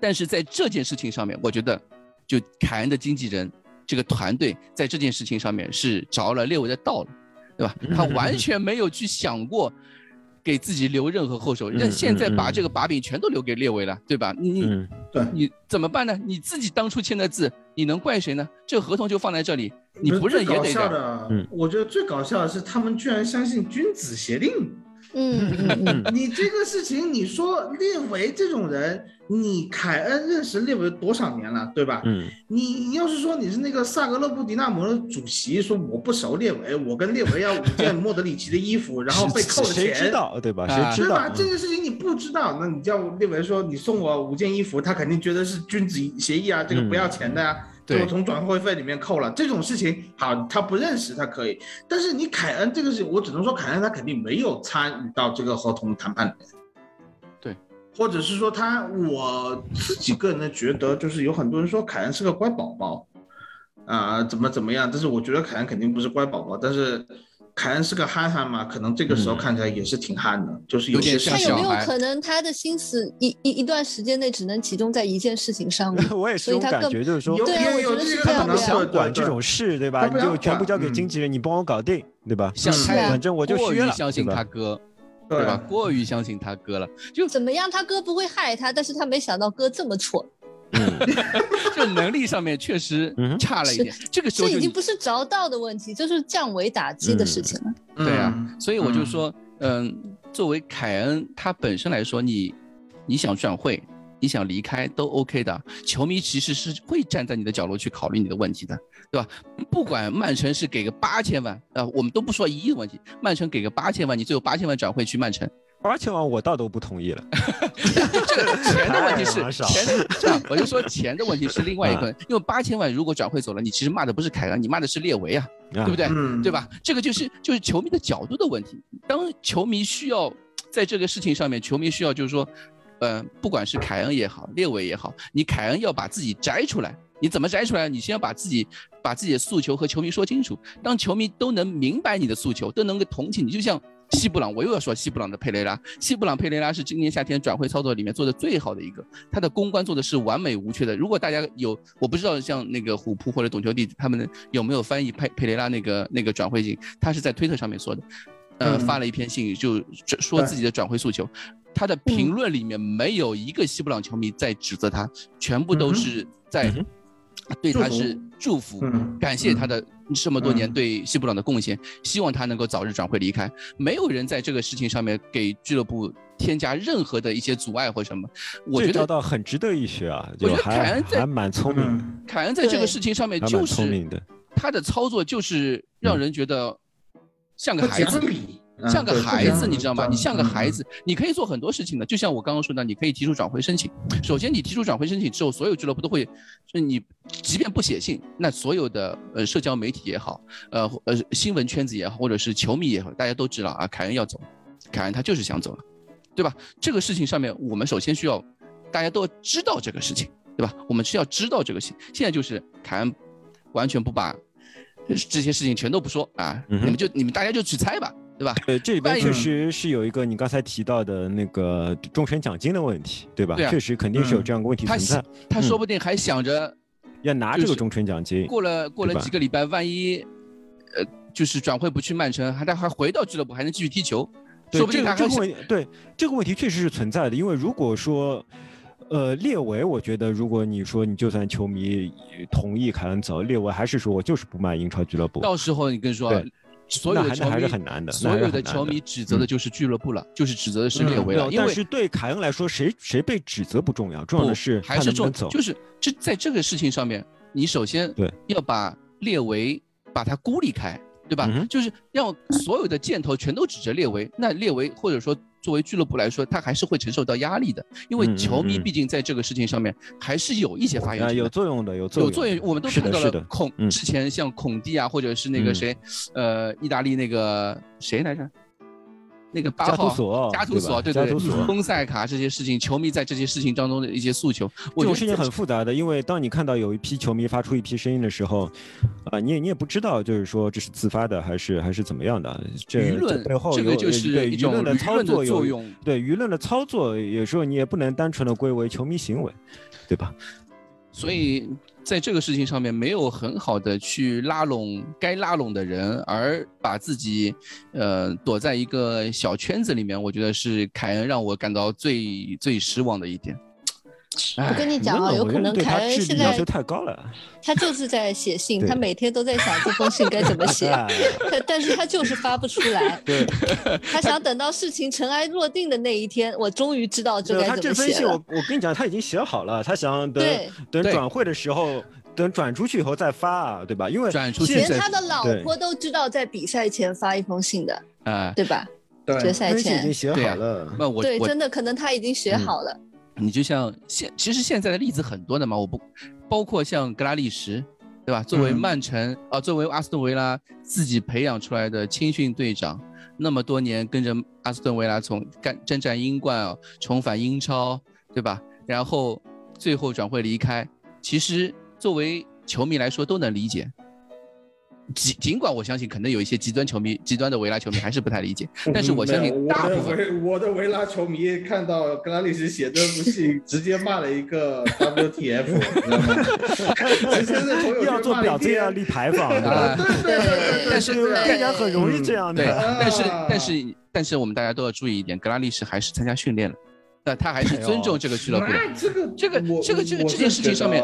但是在这件事情上面，我觉得，就凯恩的经纪人这个团队在这件事情上面是着了列维的道了，对吧？他完全没有去想过给自己留任何后手，那现在把这个把柄全都留给列维了，对吧？你对你怎么办呢？你自己当初签的字，你能怪谁呢？这合同就放在这里，你不认也得搞笑认。的，我觉得最搞笑的是他们居然相信君子协定。嗯嗯嗯，你这个事情，你说列维这种人，你凯恩认识列维多少年了，对吧？嗯，你你要是说你是那个萨格勒布迪纳摩的主席，说我不熟列维，我跟列维要五件莫德里奇的衣服，然后被扣了谁钱，知道对吧？啊谁知道对吧？？这件事情你不知道，那你叫列维说你送我五件衣服，他肯定觉得是君子协议啊，这个不要钱的呀、对我从转会费里面扣了。这种事情好，他不认识他可以，但是你凯恩这个事，我只能说凯恩他肯定没有参与到这个合同谈判里面。对，或者是说他，我自己个人的觉得，就是有很多人说凯恩是个乖宝宝，啊、怎么怎么样，但是我觉得凯恩肯定不是乖宝宝，但是凯恩是个憨憨嘛，可能这个时候看起来也是挺憨的，就是有点像他有没有可能他的心思一一一段时间内只能集中在一件事情上呢？我也是这种感觉，就是说有对啊我觉得有有这个是这样的不可能对想管这种事，对吧？你就全部交给嗯经纪人，你帮我搞定，对吧？像是啊太反正我就过于相信他哥，对对吧？过于相信他哥了，就怎么样，他哥不会害他，但是他没想到哥这么蠢，就能力上面确实差了一点。这个时候就你这已经不是着道的问题，就是降维打击的事情了。对啊嗯，所以我就嗯说，嗯，作为凯恩他本身来说，你你想转会，你想离开都 OK 的。球迷其实是会站在你的角落去考虑你的问题的，对吧？不管曼城是给个八千万，啊、我们都不说一亿的问题，曼城给个八千万，你最后八千万转会去曼城，八千万我倒都不同意了。这个钱的问题是钱的，这样我就说钱的问题是另外一啊个，因为八千万如果转会走了，你其实骂的不是凯恩，你骂的是列维啊。对对不对？嗯对吧？这个就是就是球迷的角度的问题。当球迷需要在这个事情上面，球迷需要就是说，呃，不管是凯恩也好，列维也好，你凯恩要把自己摘出来。你怎么摘出来？你先要把自己把自己的诉求和球迷说清楚。当球迷都能明白你的诉求，都能够同情你，就像西布朗，我又要说西布朗的佩雷拉。西布朗佩雷拉是今年夏天转会操作里面做的最好的一个，他的公关做的是完美无缺的。如果大家有，我不知道像那个虎扑或者懂球帝他们有没有翻译佩佩雷拉那个那个转会信，他是在推特上面说的，呃，嗯发了一篇信就说自己的转会诉求。他的评论里面没有一个西布朗球迷在指责他，全部都是在对他是祝福，嗯感谢他的这么多年嗯对西布朗的贡献，希望他能够早日转会离开。没有人在这个事情上面给俱乐部添加任何的一些阻碍或什么。我觉得很值得一学啊，我觉得凯恩在还蛮聪明，嗯凯恩在这个事情上面就是聪明的。他的操作就是让人觉得像个孩子像个孩子，你知道吗？嗯你像个嗯孩子，你可以做很多事情的。就像我刚刚说的，你可以提出转会申请。首先，你提出转会申请之后，所有俱乐部都会，就是你即便不写信，那所有的呃社交媒体也好，呃呃新闻圈子也好，或者是球迷也好，大家都知道啊，凯恩要走，凯恩他就是想走了，对吧？这个事情上面，我们首先需要大家都要知道这个事情，对吧？我们需要知道这个事情。现在就是凯恩完全不把呃这些事情全都不说啊，你们就你们大家就去猜吧，对吧？呃，这里边确实是有一个你刚才提到的那个终身奖金的问题，对吧？对啊确实肯定是有这样一个问题他存在，他说不定还想着要拿这个终身奖金。过了过了几个礼拜，万一呃就是转会不去曼城，还他还回到俱乐部，还能继续踢球，说不定他这个这个问对这个问题确实是存在的，因为如果说，呃，列维，我觉得如果你说你就算球迷同意凯恩走，列维还是说我就是不卖英超俱乐部，到时候你跟说对，所有的球那还是迷很难的，所有的球迷指责的就是俱乐部了，就是指责的是列嗯维了，因为但是对凯恩来说，谁谁被指责不重要，重要的是他还是重。就是这在这个事情上面，你首先对。要把列维把他孤立开，对吧？嗯就是让所有的箭头全都指着列维，那列维或者说作为俱乐部来说，他还是会承受到压力的，因为球迷嗯毕竟在这个事情上面还是有一些发言啊，权的。有作用的，有作用，有作用，我们都，看到了孔嗯之前像孔蒂啊，或者是那个嗯谁，呃，意大利那个谁来着？那个八加图号索加图索，对对图索丰塞卡这些事情，球迷在这些事情当中的一些诉求，这种事情很复杂的，因为当你看到有一批球迷发出一批声音的时候，啊、你也你也不知道，就是说这是自发的还是还是怎么样的。这舆论这背后有这个就是对舆一种论的操作作用对舆论的操作，有时候你也不能单纯的归为球迷行为，对吧？所以在这个事情上面没有很好的去拉拢该拉拢的人，而把自己呃躲在一个小圈子里面，我觉得是凯恩让我感到最最失望的一点。我跟你讲啊，有可能凯恩现在要求太高了。他就是在写信，他每天都在想这封信该怎么写，哎但但是他就是发不出来。对，他想等到事情尘埃落定的那一天，我终于知道这该怎这封信，么写我。我跟你讲，他已经写好了，他想等等转会的时候，等转出去以后再发啊，对吧？因为转出去连他的老婆都知道在比赛前发一封信的，啊、对吧？决，赛前已经，写好了。对，那我对真的可能他已经写嗯好了。你就像现，其实现在的例子很多的嘛，我不包括像格拉利什，对吧？作为嗯曼城啊、作为阿斯顿维拉自己培养出来的青训队长，那么多年跟着阿斯顿维拉从干征战英冠啊，重返英超，对吧？然后最后转会离开，其实作为球迷来说都能理解。尽尽管我相信，可能有一些极端球迷、极端的维拉球迷还是不太理解，但是我相信我的大部分维我的维拉球迷看到格拉利什写这封信，直接骂了一个 WTF，你知道吗？直接在朋友圈要做表要立牌坊，对对对对，但是大家很容易这样对，的。但是啊但是但是我们大家都要注意一点，格拉利什还是参加训练了，那他还是尊重这个俱乐部这个这个这个这个这件事情上面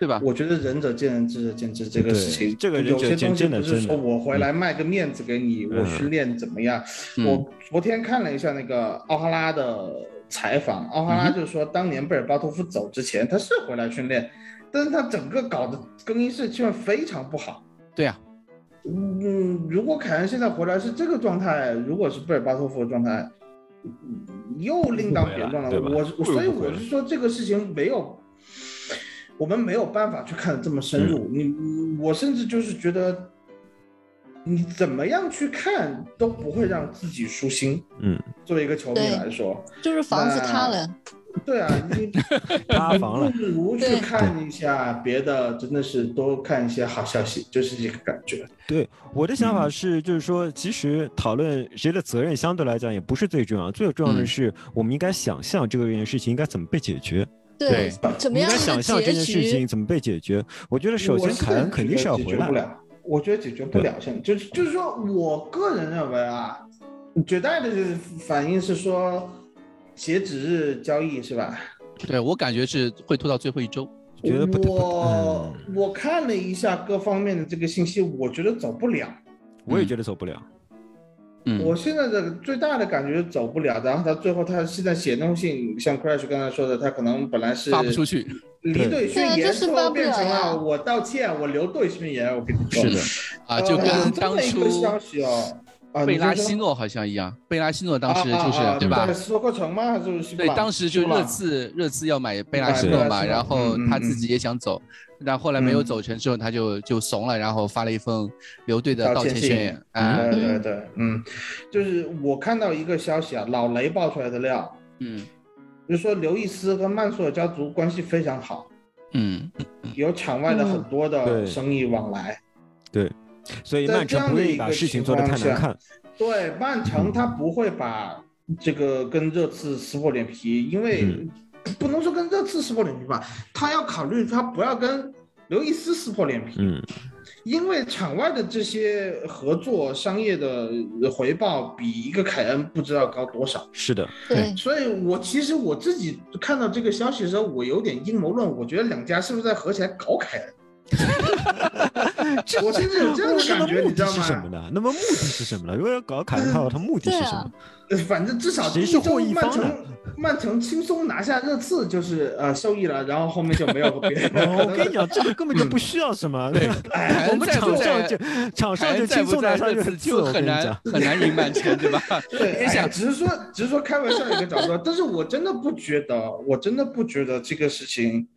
对吧？我觉得仁者见仁，智者见智，这个事情，这个有些东西不是真的真的说我回来卖个面子给你，我嗯训练怎么样？嗯我昨天看了一下那个奥哈拉的采访，奥哈拉就是说，当年贝尔巴托夫走之前，他是回来训练，但是他整个搞的更衣室气氛非常不好。对啊，嗯，如果凯恩现在回来是这个状态，如果是贝尔巴托夫的状态，嗯又另当别论了。我我所以我是说这个事情没有，我们没有办法去看得这么深入。你我甚至就是觉得，你怎么样去看都不会让自己舒心。嗯，作为一个球迷来说，就是房子塌了，对啊，你 塌房了不如去看一下别的，真的是多看一些好消息，就是这个感觉。对，我的想法嗯是，就是说，其实讨论谁的责任相对来讲也不是最重要，最重要的嗯是我们应该想象这个件事情应该怎么被解决，对，怎么应该样的想象这件事情？怎么被解决。我觉得首先凯恩肯定是要回来觉得解决不，了，我觉得解决不了。现在就是就是说我个人认为啊，绝大的反应是说截止日交易是吧？对我感觉是会拖到最后一周。觉得我嗯我看了一下各方面的这个信息，我觉得走不了。我也觉得走不了。嗯，我现在的最大的感觉是走不了，然后他最后他现在写那封信，像 Crash 刚才说的，他可能本来是发不出去。离队宣言，就是最后变成了我道歉，我留队宣言。我跟你说，是的，啊，就呃跟当初么一个消息哦，啊贝拉西诺好像一样，贝拉西诺当时啊就是、啊啊对吧？在斯托克城吗？还是对，当时就热刺热刺要买贝拉买西诺嘛，然后他自己也想走，但后后来没有嗯走成之后，他就就怂了，然后发了一封留队的道道歉信歉宣言。啊，对对对，嗯，就是我看到一个消息啊，老雷爆出来的料，嗯就是说刘易斯和曼索尔家族关系非常好，嗯，有场外的很多的生意往来。对，所以在曼城不愿意这样的一个把事情做得太难看。对，曼城他不会把这个跟热刺撕破脸皮，因为嗯不能说跟热刺撕破脸皮吧，他要考虑他不要跟刘易斯撕破脸皮，嗯，因为场外的这些合作商业的回报比一个凯恩不知道高多少。是的，对，所以我其实我自己看到这个消息的时候，我有点阴谋论，我觉得两家是不是在合起来搞凯恩？我甚至有这样的感觉，你知道是什么吗？呢？那么目的是什么呢？如果要搞凯恩的话，他目的是什么？呃 反正至少是一周获益方呢曼城曼城轻松拿下热刺就是呃受益了，然后后面就没有 别的。哦，我跟你讲，这个根本就不需要什么，对，哎我们场上在就场上凯就轻松拿下热刺就很难。很难赢曼城，对吧？对，只是说，只是说开玩笑一个角度，但是我真的不觉得，我真的不觉得这个事情，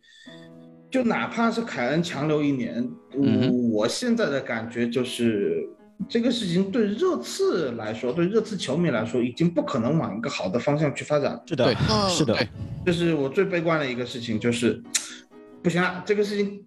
就哪怕是凯恩强留一年，嗯我现在的感觉就是。这个事情对热刺来说，对热刺球迷来说，已经不可能往一个好的方向去发展。是的是的对，这是我最悲观的一个事情，就是不行了，这个事情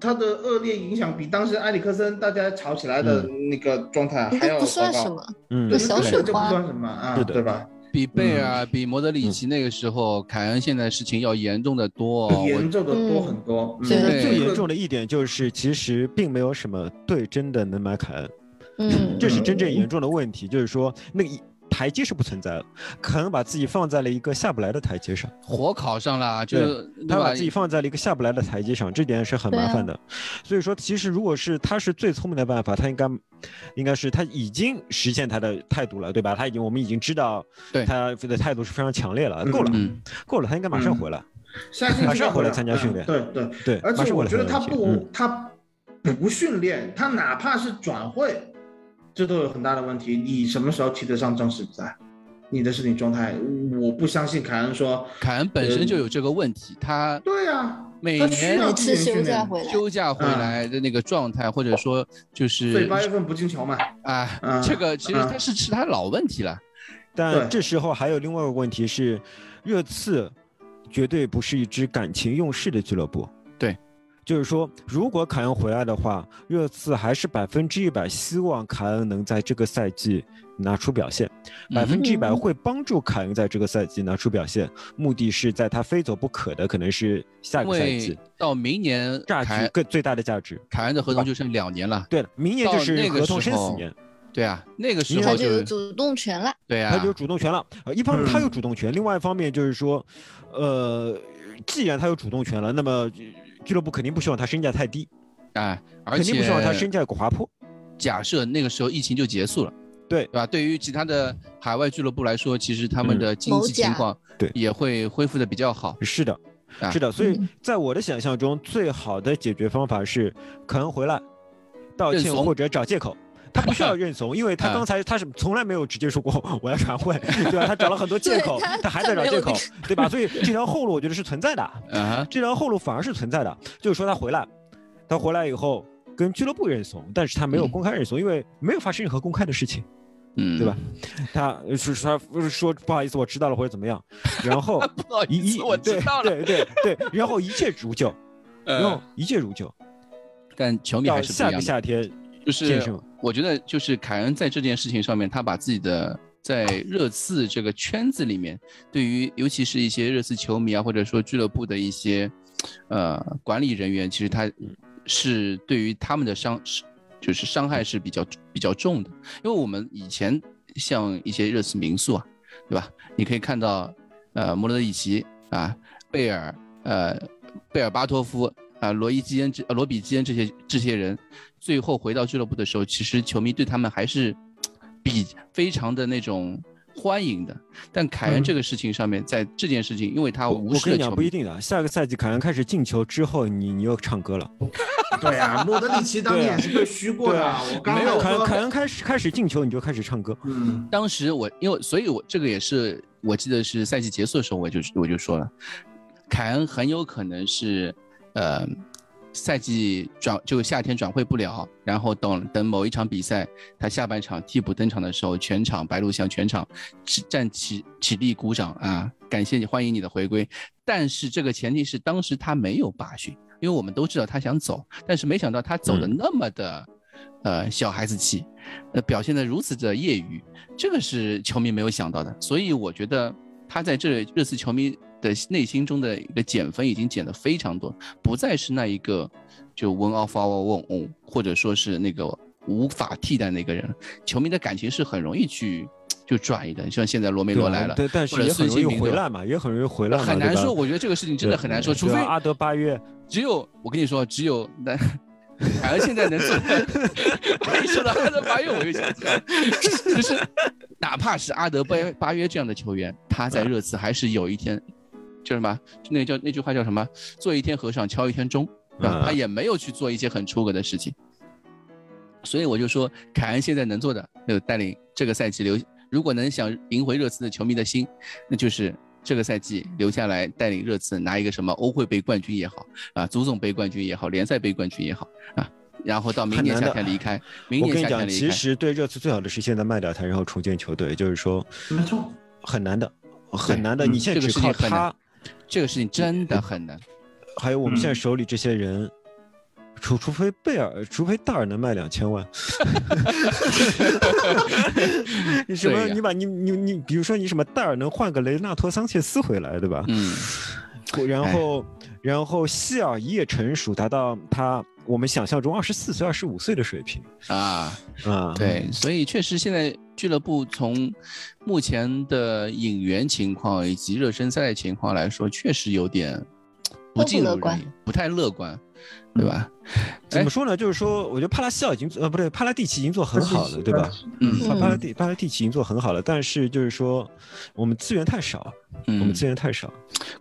它的恶劣影响比当时埃里克森大家吵起来的那个状态还要那不算糟糕什。么，嗯对，那小根本就不算什么啊，对吧？比贝尔、比莫德里奇那个时候，凯恩现在事情要严重的多、严重的多很多。现在最严重的一点就是，其实并没有什么队真的能买凯恩，嗯，这是真正严重的问题。就是说，那个一台阶是不存在的，可能把自己放在了一个下不来的台阶上。火烤上了，就对他把自己放在了一个下不来的台阶上，这点是很麻烦的。所以说，其实如果是他是最聪明的办法，他应该应该是他已经实现他的态度了，对吧？他已经我们已经知道对他的态度是非常强烈了，够了，嗯，够了，他应该马上回来。马上回来参加训练嗯对对，对，而且我觉得他不他不训练，他哪怕是转会，这都有很大的问题。你什么时候踢得上正式比赛？你的身体状态，我不相信凯恩说，凯恩本身就有这个问题，他对呀、每年要每次休。假回来，休假回来的那个状态，或者说就是所以八月份不进球嘛，啊，嗯这个其实嗯他是是他老问题了。但这时候还有另外一个问题是，热刺绝对不是一支感情用事的俱乐部。对，就是说，如果凯恩回来的话，热刺还是百分之一百希望凯恩能在这个赛季拿出表现，百分之一百嗯会帮助凯恩在这个赛季拿出表现，目的是在他非走不可的可能是下个赛季到明年价凯值更最大的价值。凯恩的合同就剩两年了。对了，明年就到那个是合同生死年，对啊，那个时明候他就有主动权了。对啊，他就有主动权了。呃，一方面他有嗯主动权，另外一方面就是说，呃，既然他有主动权了，那么呃俱乐部肯定不希望他身价太低，哎，而肯定不希望他身价滑坡。假设那个时候疫情就结束了，对对吧？对于其他的海外俱乐部来说，其实他们嗯的经济情况对也会恢复的比较好。是的，啊是的。所以嗯在我的想象中，最好的解决方法是可恩回来道歉或者找借口。他不需要认怂，因为他啊 刚才他是从来没有直接说过 我要转会，对吧？他找了很多借口他，还在找借口对吧？所以这条后路我觉得是存在的。啊，这条后路反而是存在的，就是说他回来，他回来以后跟俱乐部认怂，但是他没有嗯公开认怂，因为没有发生任何公开的事情，嗯，对吧？他是他说不好意思，我知道了或者怎么样，然后不好一一意思，我知对道了。对对对，然后一切如旧，然后呃，一切如旧，但球迷还是不一样的。个夏天就是我觉得就是凯恩在这件事情上面，他把自己的在热刺这个圈子里面，对于尤其是一些热刺球迷啊，或者说俱乐部的一些呃管理人员，其实他是对于他们的伤是就是伤害是比较比较重的，因为我们以前像一些热刺民宿啊，对吧？你可以看到呃莫德里奇啊、贝尔、呃贝尔巴托夫啊、罗伊基恩这、呃罗比基恩这些这些人，最后回到俱乐部的时候，其实球迷对他们还是比非常的那种欢迎的。但凯恩嗯这个事情上面，在这件事情，因为他我无我跟你讲视了球迷，不一定的，下个赛季凯恩开始进球之后，你你又唱歌了，对啊，莫德里奇当年也是被虚过的。啊我刚没有凯凯恩开始开始进球，你就开始唱歌，嗯，当时我因为，所以我这个也是我记得是赛季结束的时候，我就我就说了，凯恩很有可能是呃赛季转就夏天转会不了，然后等等某一场比赛他下半场替补登场的时候，全场白鹿巷全场起站起起立鼓掌啊，感谢你，欢迎你的回归。但是这个前提是当时他没有罢训，因为我们都知道他想走，但是没想到他走的那么的、呃小孩子气，呃表现的如此的业余，这个是球迷没有想到的。所以我觉得他在这热刺球迷的内心中的一个减分已经减的非常多，不再是那一个就 one of our own，或者说是那个无法替代那个人。球迷的感情是很容易去就转移的，像现在罗梅罗来了，对，但是也很容易回来嘛，也很容易回来嘛，很难说。我觉得这个事情真的很难说，除非阿德巴约，只有我跟你说，只有那反正现在能做。一说到阿德巴约，我就想起来，就是哪怕是阿德巴巴约这样的球员，他在热刺还是有一天叫什么？那叫那句话叫什么？做一天和尚敲一天钟，对吧？嗯他也没有去做一些很出格的事情。所以我就说，凯恩现在能做的，就带领这个赛季留，如果能想赢回热刺的球迷的心，那就是这个赛季留下来带领热刺拿一个什么欧会杯冠军也好啊，足总杯冠军也好，联赛杯冠军也好啊，然后到明年夏天离开，明我跟你讲，年夏天离开。其实对热刺最好的是现在卖掉他，然后重建球队，就是说没错，很难的，很难的。嗯你现在这个只靠事情很难他，这个事情真的很难。还有我们现在嗯手里这些人。除除非贝尔，除非戴尔能卖两千万，你什么？你把你你你，比如说你什么戴尔能换个雷纳托桑切斯回来，对吧？嗯，然后然后希尔一夜成熟，达到他我们想象中二十四岁、二十五岁的水平啊，啊。对，所以确实现在俱乐部从目前的引援情况以及热身赛的情况来说，确实有点不尽如人乐观意，不太乐观，对吧？怎么说呢？就是说，我觉得帕拉西奥已经呃不对，帕拉蒂奇已经做很好了，对吧？嗯帕帕拉蒂帕拉蒂奇已经做很好了，但是就是说我们资源太少，我们嗯资源太少。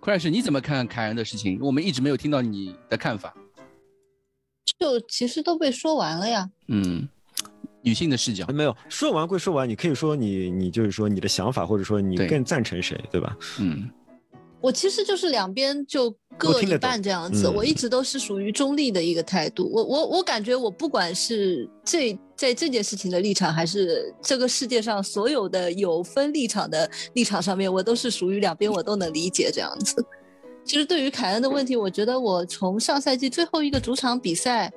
Crash，你怎么看凯恩的事情？我们一直没有听到你的看法。就其实都被说完了呀。嗯，女性的视角，没有说完归说完，你可以说你你就是说你的想法，或者说你更赞成谁，对吧？嗯我其实就是两边就各一半这样子，嗯我一直都是属于中立的一个态度。我我我感觉我不管是这在这件事情的立场，还是这个世界上所有的有分立场的立场上面，我都是属于两边我都能理解这样子。其实对于凯恩的问题，我觉得我从上赛季最后一个主场比赛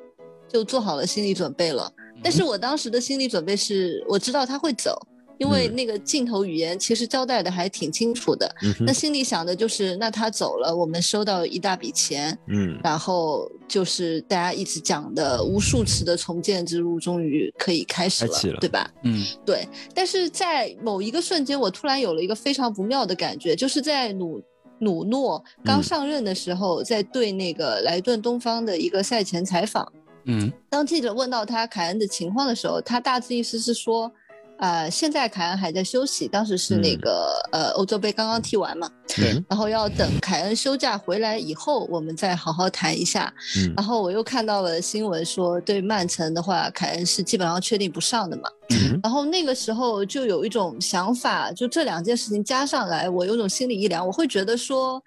就做好了心理准备了。但是我当时的心理准备是，我知道他会走，因为嗯那个镜头语言其实交代的还挺清楚的。嗯那心里想的就是，那他走了，我们收到一大笔钱，嗯然后就是大家一直讲的无数次的重建之路，终于可以开始了，了对吧？嗯对。但是在某一个瞬间，我突然有了一个非常不妙的感觉，就是在努努诺刚嗯。上任的时候，在对那个莱顿东方的一个赛前采访，嗯。当记者问到他凯恩的情况的时候，他大致意思是说，呃，现在凯恩还在休息，当时是那嗯个、呃欧洲杯刚刚踢完嘛，嗯然后要等凯恩休假回来以后，我们再好好谈一下。嗯然后我又看到了新闻说，对曼城的话，凯恩是基本上确定不上的嘛。嗯然后那个时候就有一种想法，就这两件事情加上来，我有种心理一凉，我会觉得说，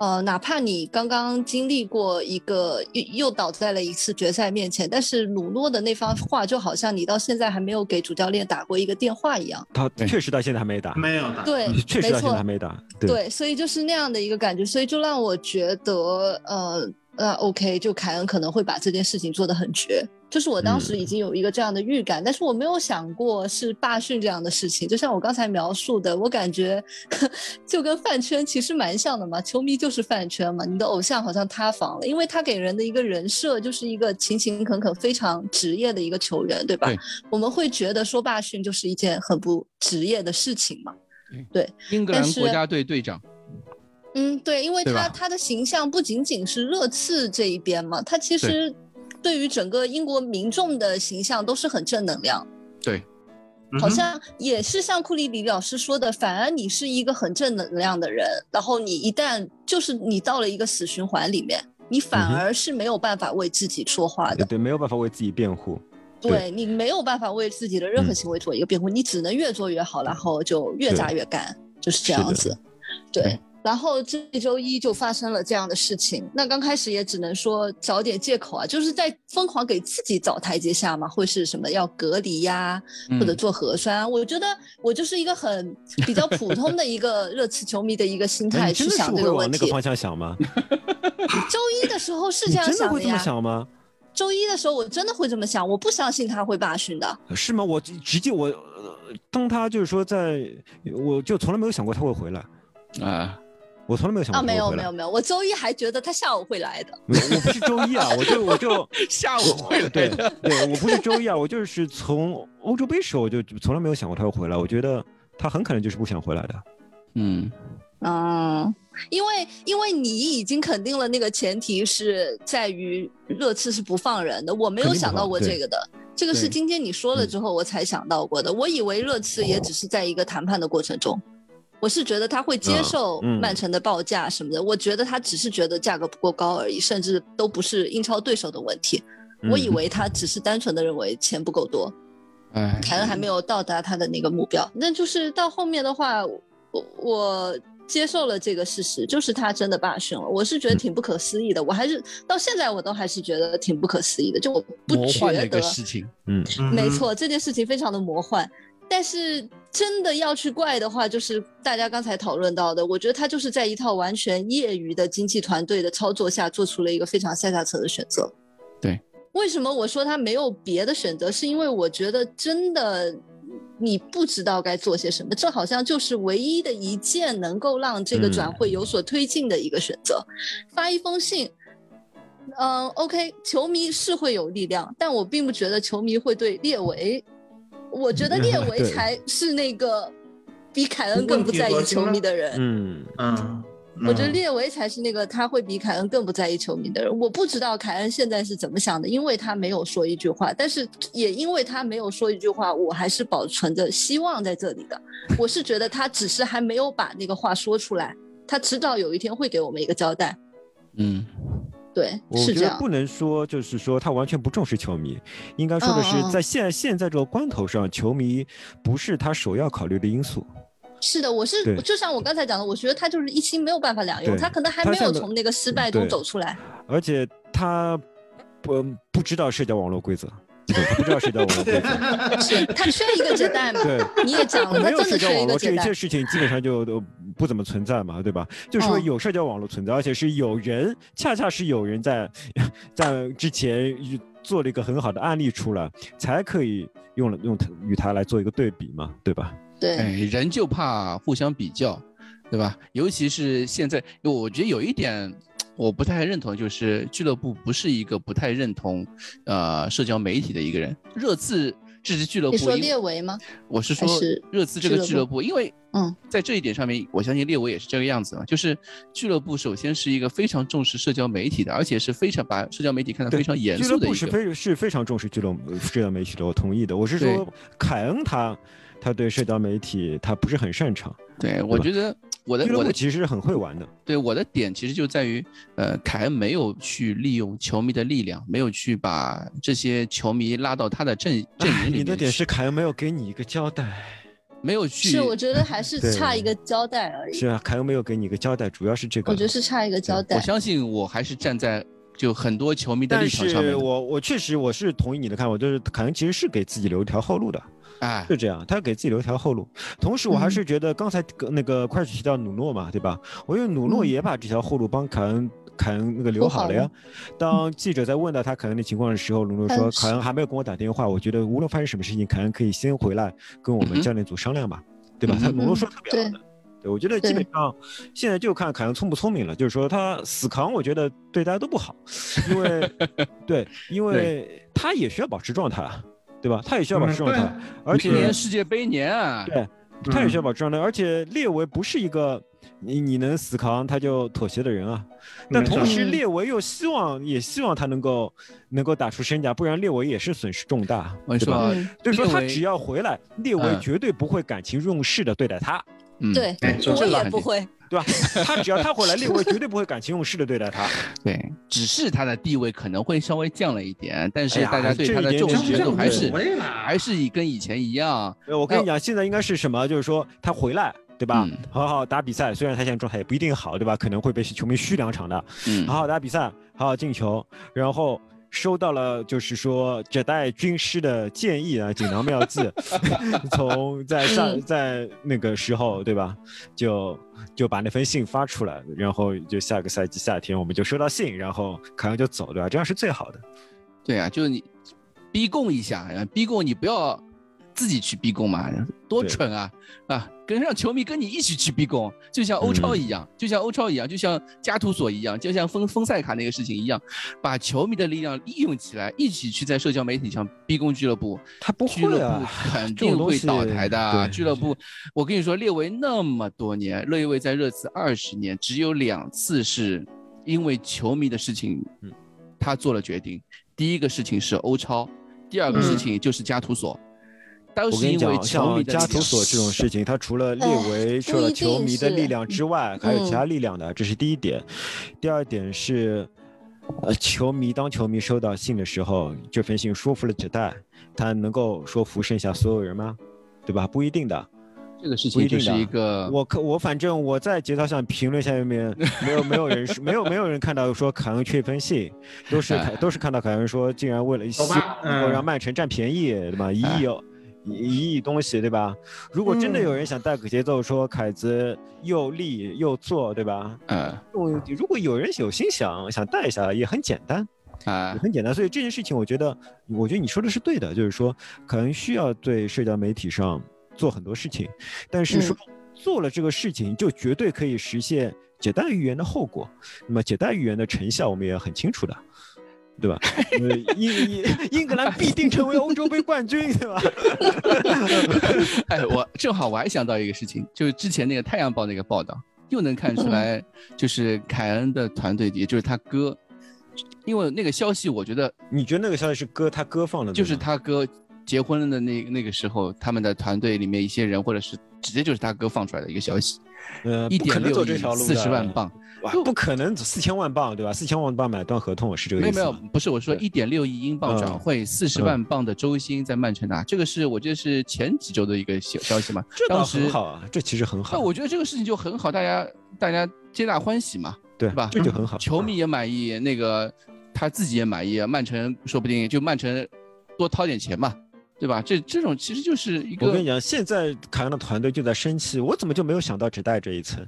呃，哪怕你刚刚经历过一个又又倒在了一次决赛面前，但是鲁诺的那番话就好像你到现在还没有给主教练打过一个电话一样。他确实到现在还没打，没有打。对，确实到现在还没打。对，对，所以就是那样的一个感觉，所以就让我觉得，呃呃，OK，就凯恩可能会把这件事情做得很绝，就是我当时已经有一个这样的预感，但是我没有想过是罢训这样的事情。就像我刚才描述的，我感觉 就跟饭圈其实蛮像的嘛，球迷就是饭圈嘛，你的偶像好像塌房了，因为他给人的一个人设就是一个勤勤恳恳、非常职业的一个球员，对吧？对我们会觉得说罢训就是一件很不职业的事情嘛。对英格兰国家队队长，嗯，对，因为他他的形象不仅仅是热刺这一边嘛，他其实对于整个英国民众的形象都是很正能量。对，好像也是像库里里老师说的，反而你是一个很正能量的人，然后你一旦就是你到了一个死循环里面，你反而是没有办法为自己说话的。对对，没有办法为自己辩护。对对你没有办法为自己的任何嗯行为做一个辩护，你只能越做越好，然后就越对榨越干，就是这样子。对对，然后这周一就发生了这样的事情，那刚开始也只能说找点借口啊，就是在疯狂给自己找台阶下嘛，会是什么要隔离呀、或者嗯做核酸啊。我觉得我就是一个很比较普通的一个热刺球迷的一个心哎态真的是想这个问题会往那个。方向想吗？周一的时候是这你样真的会这么想吗？周一的时候我真的会这么想，我不相信他会罢训的。是吗？我直接我，呃当他就是说在，我就从来没有想过他会回来，啊，我从来没有想啊，过他会回来。没有没有没有，我周一还觉得他下午会来的。我不是周一啊，我就我就 下午会来对的。对，我不是周一啊，我就是从欧洲杯时候我就从来没有想过他会回来，我觉得他很可能就是不想回来的。嗯，嗯，因为因为你已经肯定了那个前提是在于热刺是不放人的，我没有想到过这个的。这个是今天你说了之后我才想到过的。我以为热刺也只是在一个谈判的过程中，我是觉得他会接受曼城的报价什么的。我觉得他只是觉得价格不够高而已，甚至都不是英超对手的问题。我以为他只是单纯的认为钱不够多，哎，凯恩还没有到达他的那个目标。那就是到后面的话，我我接受了这个事实，就是他真的罢训了。我是觉得挺不可思议的，我还是到现在我都还是觉得挺不可思议的。就我不觉得事情，嗯，没错，这件事情非常的魔幻。但是真的要去怪的话，就是大家刚才讨论到的，我觉得他就是在一套完全业余的经纪团队的操作下，做出了一个非常下下策的选择。对。为什么我说他没有别的选择？是因为我觉得真的你不知道该做些什么，这好像就是唯一的一件能够让这个转会有所推进的一个选择。发一封信，嗯，OK，球迷是会有力量，但我并不觉得球迷会对列维，我觉得列维才是那个比凯恩更不在意球迷的人。嗯嗯。我觉得列维才是那个他会比凯恩更不在意球迷的人。我不知道凯恩现在是怎么想的，因为他没有说一句话。但是也因为他没有说一句话，我还是保存着希望在这里的。我是觉得他只是还没有把那个话说出来，他迟早有一天会给我们一个交代。嗯，对，是这样。不能说就是说他完全不重视球迷，应该说的是在现现在这个关头上，球迷不是他首要考虑的因素。是的，我是就像我刚才讲的，我觉得他就是一心没有办法两用，他可能还没有从那个失败中走出来。而且他不不知道社交网络规则，不知道社交网络。是他缺一个接待嘛？对，你也讲了，他真的缺一个接待。这些事情基本上就都不怎么存在嘛，对吧？就是说有社交网络存在，而且是有人，恰恰是有人在 在之前做了一个很好的案例出来，才可以用了用它与它来做一个对比嘛，对吧？对，人就怕互相比较，对吧？尤其是现在，我觉得有一点我不太认同，就是俱乐部不是一个不太认同呃社交媒体的一个人。热刺这支俱乐部，你说列维吗？我是说热刺这个俱乐部，因为嗯，在这一点上面，我相信列维也是这个样子嘛。就是俱乐部首先是一个非常重视社交媒体的，而且是非常把社交媒体看得非常严肃的一个。俱乐部是非是非常重视俱乐社交媒体的，我同意的。我是说凯恩他。他对社交媒体他不是很擅长，对我觉得我的我的其实是很会玩的，对我的点其实就在于，呃，凯恩没有去利用球迷的力量，没有去把这些球迷拉到他的阵阵营里面。你的点是凯恩没有给你一个交代，没有去。是我觉得还是差一个交代而已。是啊，凯恩没有给你一个交代，主要是这个。我觉得是差一个交代。我相信我还是站在就很多球迷的立场上面。我我确实我是同意你的看法，就是凯恩其实是给自己留一条后路的。哎，是这样，他给自己留一条后路。同时，我还是觉得刚才那个快提到努诺嘛，对吧？我觉得努诺也把这条后路帮凯恩凯恩那个留好了呀。当记者在问到他凯恩的情况的时候，努诺说凯恩还没有跟我打电话。我觉得无论发生什么事情，凯恩可以先回来跟我们教练组商量嘛，对吧？他努诺说特别好的。对，我觉得基本上现在就看凯恩聪不聪明了。就是说他死扛，我觉得对大家都不好，因为 对，因为他也需要保持状态。对吧？他也需要保持状态，而且年世界杯年啊，对，他也需要保持状态。而且列维不是一个你你能死扛他就妥协的人啊。但同时列维又希望也希望他能够能够打出身价，不然列维也是损失重大，对吧？所以说他只要回来，列维绝对不会感情用事的对待他。对，我也不会。对吧？他只要他回来，列维绝对不会感情用事的对待他。对，只是他的地位可能会稍微降了一点，但是大家对他的重视程度还是还是以跟以前一样。我跟你讲，现在应该是什么？就是说他回来，对吧？好好打比赛，虽然他现在状态也不一定好，对吧？可能会被球迷嘘两场的。嗯，好好打比赛，好好进球，然后。收到了，就是说这代军师的建议啊，锦囊妙计，从在上在那个时候，对吧？就就把那封信发出来，然后就下个赛季夏天我们就收到信，然后凯恩就走，对吧？这样是最好的。对啊，就是你逼供一下，逼供你不要。自己去逼宫嘛，多蠢啊啊！跟让球迷跟你一起去逼宫，就像欧超一样，就像欧超一样，就像加图索一样，就像封封塞卡那个事情一样，把球迷的力量利用起来，一起去在社交媒体上逼宫俱乐部。他不俱乐部 肯定会倒台的。俱乐部，我跟你说，列维那么多年，列维在热刺二十年，只有两次是因为球迷的事情，他做了决定。第一个事情是欧超，第二个事情就是加图索。我跟你讲，像加图索这种事情，他除了列为受了球迷的力量之外，还有其他力量的，这是第一点。第二点是，呃，球迷当球迷收到信的时候，这封信说服了纸袋，他能够说服剩下所有人吗？对吧？不一定的。这个事情就是一个，我可我反正我在节操上评论下面没有没有人没有没有人看到说凯恩缺分信，都是 都是看到凯恩说竟然为了希望让曼城占便宜，对吧？一亿。一亿东西，对吧？如果真的有人想带个节奏，说凯子又立又做，对吧？嗯。如果有人有心想想带一下，也很简单啊，很简单。所以这件事情，我觉得，我觉得你说的是对的，就是说，可能需要对社交媒体上做很多事情，但是说做了这个事情，就绝对可以实现解带预言的后果。那么解带预言的成效，我们也很清楚的。对吧？英英 英格兰必定成为欧洲杯冠军，对吧？哎，我正好我还想到一个事情，就是之前那个《太阳报》那个报道，又能看出来，就是凯恩的团队，也就是他哥，因为那个消息，我觉得你觉得那个消息是哥他哥放的，就是他哥结婚了的那那个时候，他们的团队里面一些人，或者是直接就是他哥放出来的一个消息。呃，一点六亿四十万镑，哇，不可能四千万镑对吧？四千万镑买断合同是这个意思？没有没有，不是我说一点六亿英镑转会四十万镑的周薪在曼城拿，这个是我觉得是前几周的一个消消息嘛。这倒很好啊，这其实很好。那我觉得这个事情就很好，大家大家皆大欢喜嘛，对吧？这就很好，球迷也满意，那个他自己也满意，曼城说不定就曼城多掏点钱嘛。对吧？这这种其实就是一个。我跟你讲，现在凯恩的团队就在生气，我怎么就没有想到只带这一层？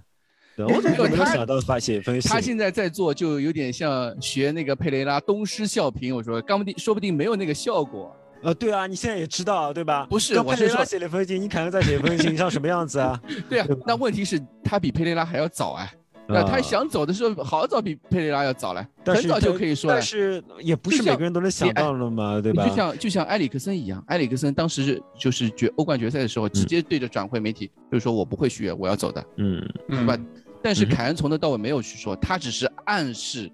我怎么就没有想到发泄分析？他现在在做，就有点像学那个佩雷拉东施效颦。我说，刚不定，说不定没有那个效果。呃，对啊，你现在也知道，对吧？不是，我是说写的分析，你凯恩在写分析，像什么样子啊？对啊，那问题是，他比佩雷拉还要早哎。那他想走的时候，好早比佩雷拉要早了，很早就可以说了。但是也不是每个人都能想到的嘛，对吧？就像就像埃里克森一样，埃里克森当时就是决欧冠决赛的时候，直接对着转会媒体就是说我不会续约，我要走的，嗯，对吧？但是凯恩从头到尾没有去说，他只是暗示，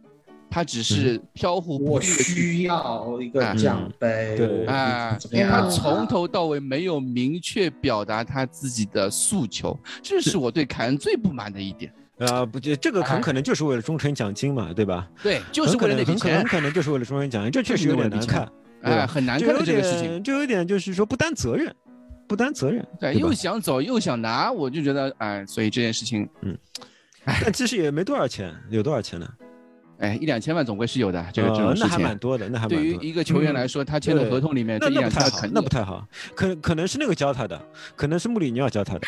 他只是飘忽不定的需要一个奖杯，对。啊，他从头到尾没有明确表达他自己的诉求，这是我对凯恩最不满的一点。呃，不，这这个很可能就是为了忠诚奖金嘛，对吧？对，就是为了那笔钱，很可能就是为了忠诚奖金，这 确实有点难看，哎，很难看的这个事情，就有点就是说不担责任，不担责任，对，又想走又想拿，我就觉得，哎，所以这件事情，嗯，但其实也没多少钱，有多少钱呢？哎，一两千万总归是有的，这个这种事情，那还蛮多的，那还对于一个球员来说，他签的合同里面这一两千万那不太好，可可能是那个教他的，可能是穆里尼奥教他的，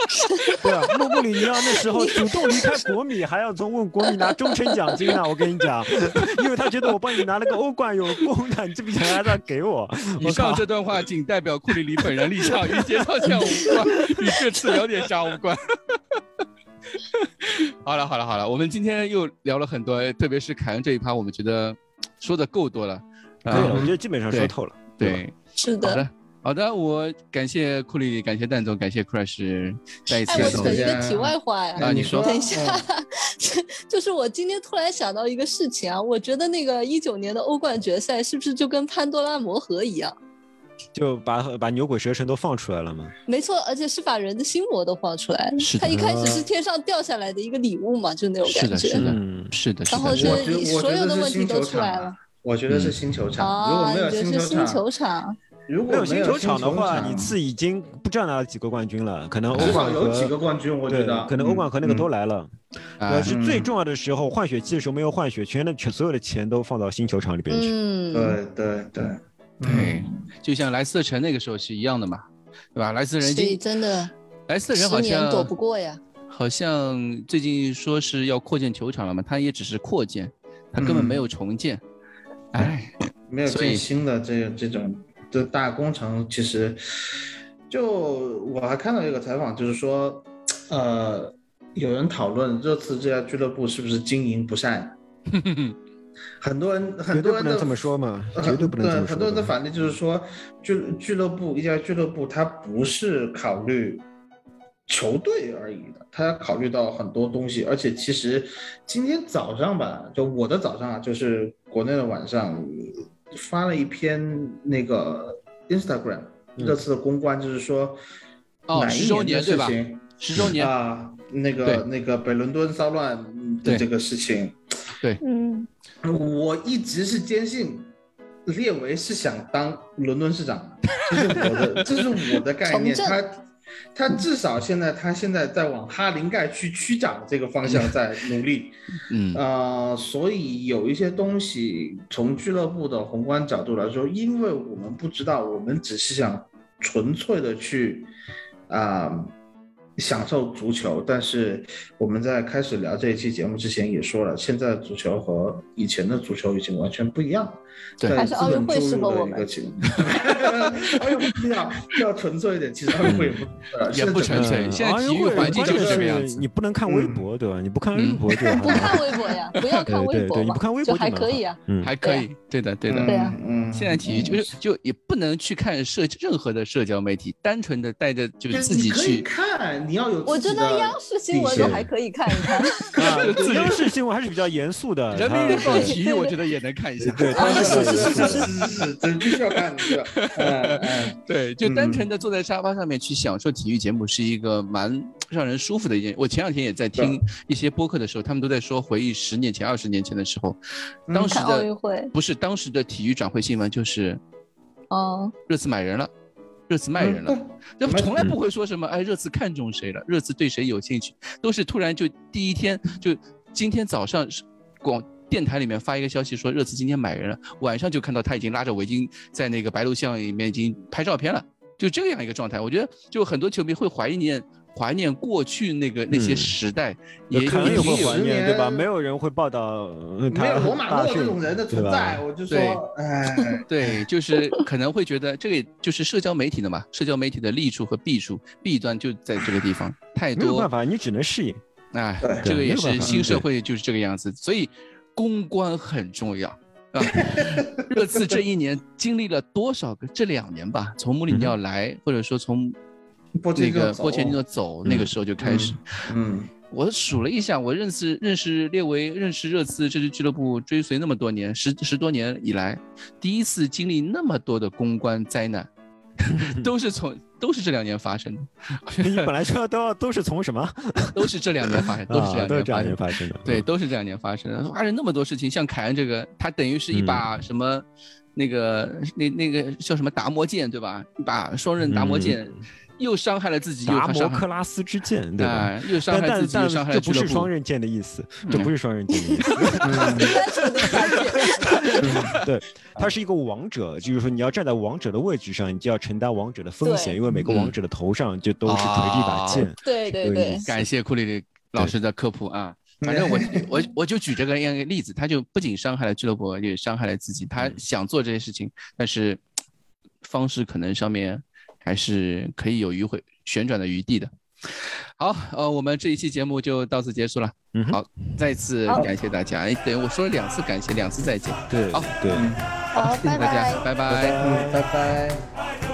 对啊，穆穆里尼奥那时候主动离开国米，还要从问国米拿终身奖金呢，我跟你讲，因为他觉得我帮你拿了个欧冠有功的，你这笔钱还要给我。以上这段话仅代表库里里本人立场，与节操项无关，与这次聊点啥无关。好了好了好了，我们今天又聊了很多，特别是凯恩这一趴，我们觉得说的够多了。可以了，我觉得基本上说透了。对，是的。好的好的，我感谢库里，感谢蛋总，感谢 Crush 再一次。哎，我扯一个题外话呀。啊，你说。等一下，就是我今天突然想到一个事情啊，我觉得那个一九年的欧冠决赛是不是就跟潘多拉魔盒一样？就把把牛鬼蛇神都放出来了吗？没错，而且是把人的心魔都放出来。是他一开始是天上掉下来的一个礼物嘛，就那种感觉。是的，是的，是的。然后就所有的问题都出来了。我觉得是新球场。如果没有新球场，如果没有新球场的话，你次已经不知道拿了几个冠军了。可能欧冠有几个冠军，我觉得可能欧冠和那个都来了。呃，是最重要的时候换血期的时候没有换血，全的全所有的钱都放到新球场里边去。嗯，对对对。对，就像莱斯特城那个时候是一样的嘛，对吧？莱斯特人真的，莱斯特人好像躲不过呀。好像最近说是要扩建球场了嘛，他也只是扩建，他根本没有重建。哎，没有最新的这这种这大工程其实，就我还看到一个采访，就是说，呃，有人讨论热刺这家俱乐部是不是经营不善。很多人很多人不能这么说嘛，绝对不能这么说。很多人的反对就是说，俱俱乐部一家俱乐部，它不是考虑球队而已的，他要考虑到很多东西。而且其实今天早上吧，就我的早上啊，就是国内的晚上，发了一篇那个 Instagram 热刺的公关，就是说哪一年的事情，十周年啊，那个那个北伦敦骚乱的这个事情。对，嗯，我一直是坚信列维是想当伦敦市长，这是我的，这是我的概念。他他至少现在他现在在往哈林盖区区长这个方向在努力，嗯啊，所以有一些东西从俱乐部的宏观角度来说，因为我们不知道，我们只是想纯粹的去啊。享受足球，但是我们在开始聊这一期节目之前也说了，现在的足球和以前的足球已经完全不一样。对，还是奥运会适合我们。奥运会要要纯粹一点，其实奥运会也不也不纯粹。现在体育环境就是这个样子。你不能看微博，对吧？你不看微博就不看微博呀，不要看微博对，你不看微博还可以啊，还可以。对的，对的。对啊，嗯。现在体育就是就也不能去看社任何的社交媒体，单纯的带着就是自己去看。你要有。我觉得央视新闻都还可以看一看。央视新闻还是比较严肃的。人民日报体育我觉得也能看一下。对。是 是是是是，真必须要看这个。嗯嗯，对，就单纯的坐在沙发上面去享受体育节目，是一个蛮让人舒服的一件。我前两天也在听一些播客的时候，他们都在说回忆十年前、二十年前的时候，当时的奥运会不是当时的体育转会新闻就是，哦，热刺买人了，热刺卖人了，那从来不会说什么哎，热刺看中谁了，热刺对谁有兴趣，都是突然就第一天就今天早上广。电台里面发一个消息说热刺今天买人了，晚上就看到他已经拉着围巾在那个白鹿巷里面已经拍照片了，就这样一个状态。我觉得就很多球迷会怀念怀念过去那个那些时代，也可能也会怀念，对吧？没有人会报道没有罗马诺这种人的存在，我就说，哎，对，就是可能会觉得这个就是社交媒体的嘛，社交媒体的利处和弊处，弊端就在这个地方太多，没有办法，你只能适应。哎，这个也是新社会就是这个样子，所以。公关很重要啊！热刺这一年经历了多少个？这两年吧，从穆里尼奥来，或者说从那个波切蒂诺走，那个时候就开始。嗯，我数了一下，我认识认识列维，认识热刺这支俱乐部，追随那么多年，十十多年以来，第一次经历那么多的公关灾难。都是从都是这两年发生的。你本来说都要都是从什么？都是这两年发生，都是这两年发生的。对，都是这两年发生的。发生那么多事情，像凯恩这个，他等于是一把什么那个那那个叫什么达摩剑，对吧？一把双刃达摩剑。又伤害了自己，达摩克拉斯之剑，对吧？又伤害自己，又伤害这不是双刃剑的意思，这不是双刃剑的意思。对，他是一个王者，就是说你要站在王者的位置上，你就要承担王者的风险，因为每个王者的头上就都是垂着一把剑。对对对，感谢库里里老师的科普啊！反正我我我就举这个样一个例子，他就不仅伤害了俱乐部，也伤害了自己。他想做这些事情，但是方式可能上面。还是可以有迂回旋转的余地的。好，呃，我们这一期节目就到此结束了。嗯，好，再次感谢大家。哎，等我说了两次感谢，两次再见。对，好，对，好，谢谢大家，拜拜，拜拜。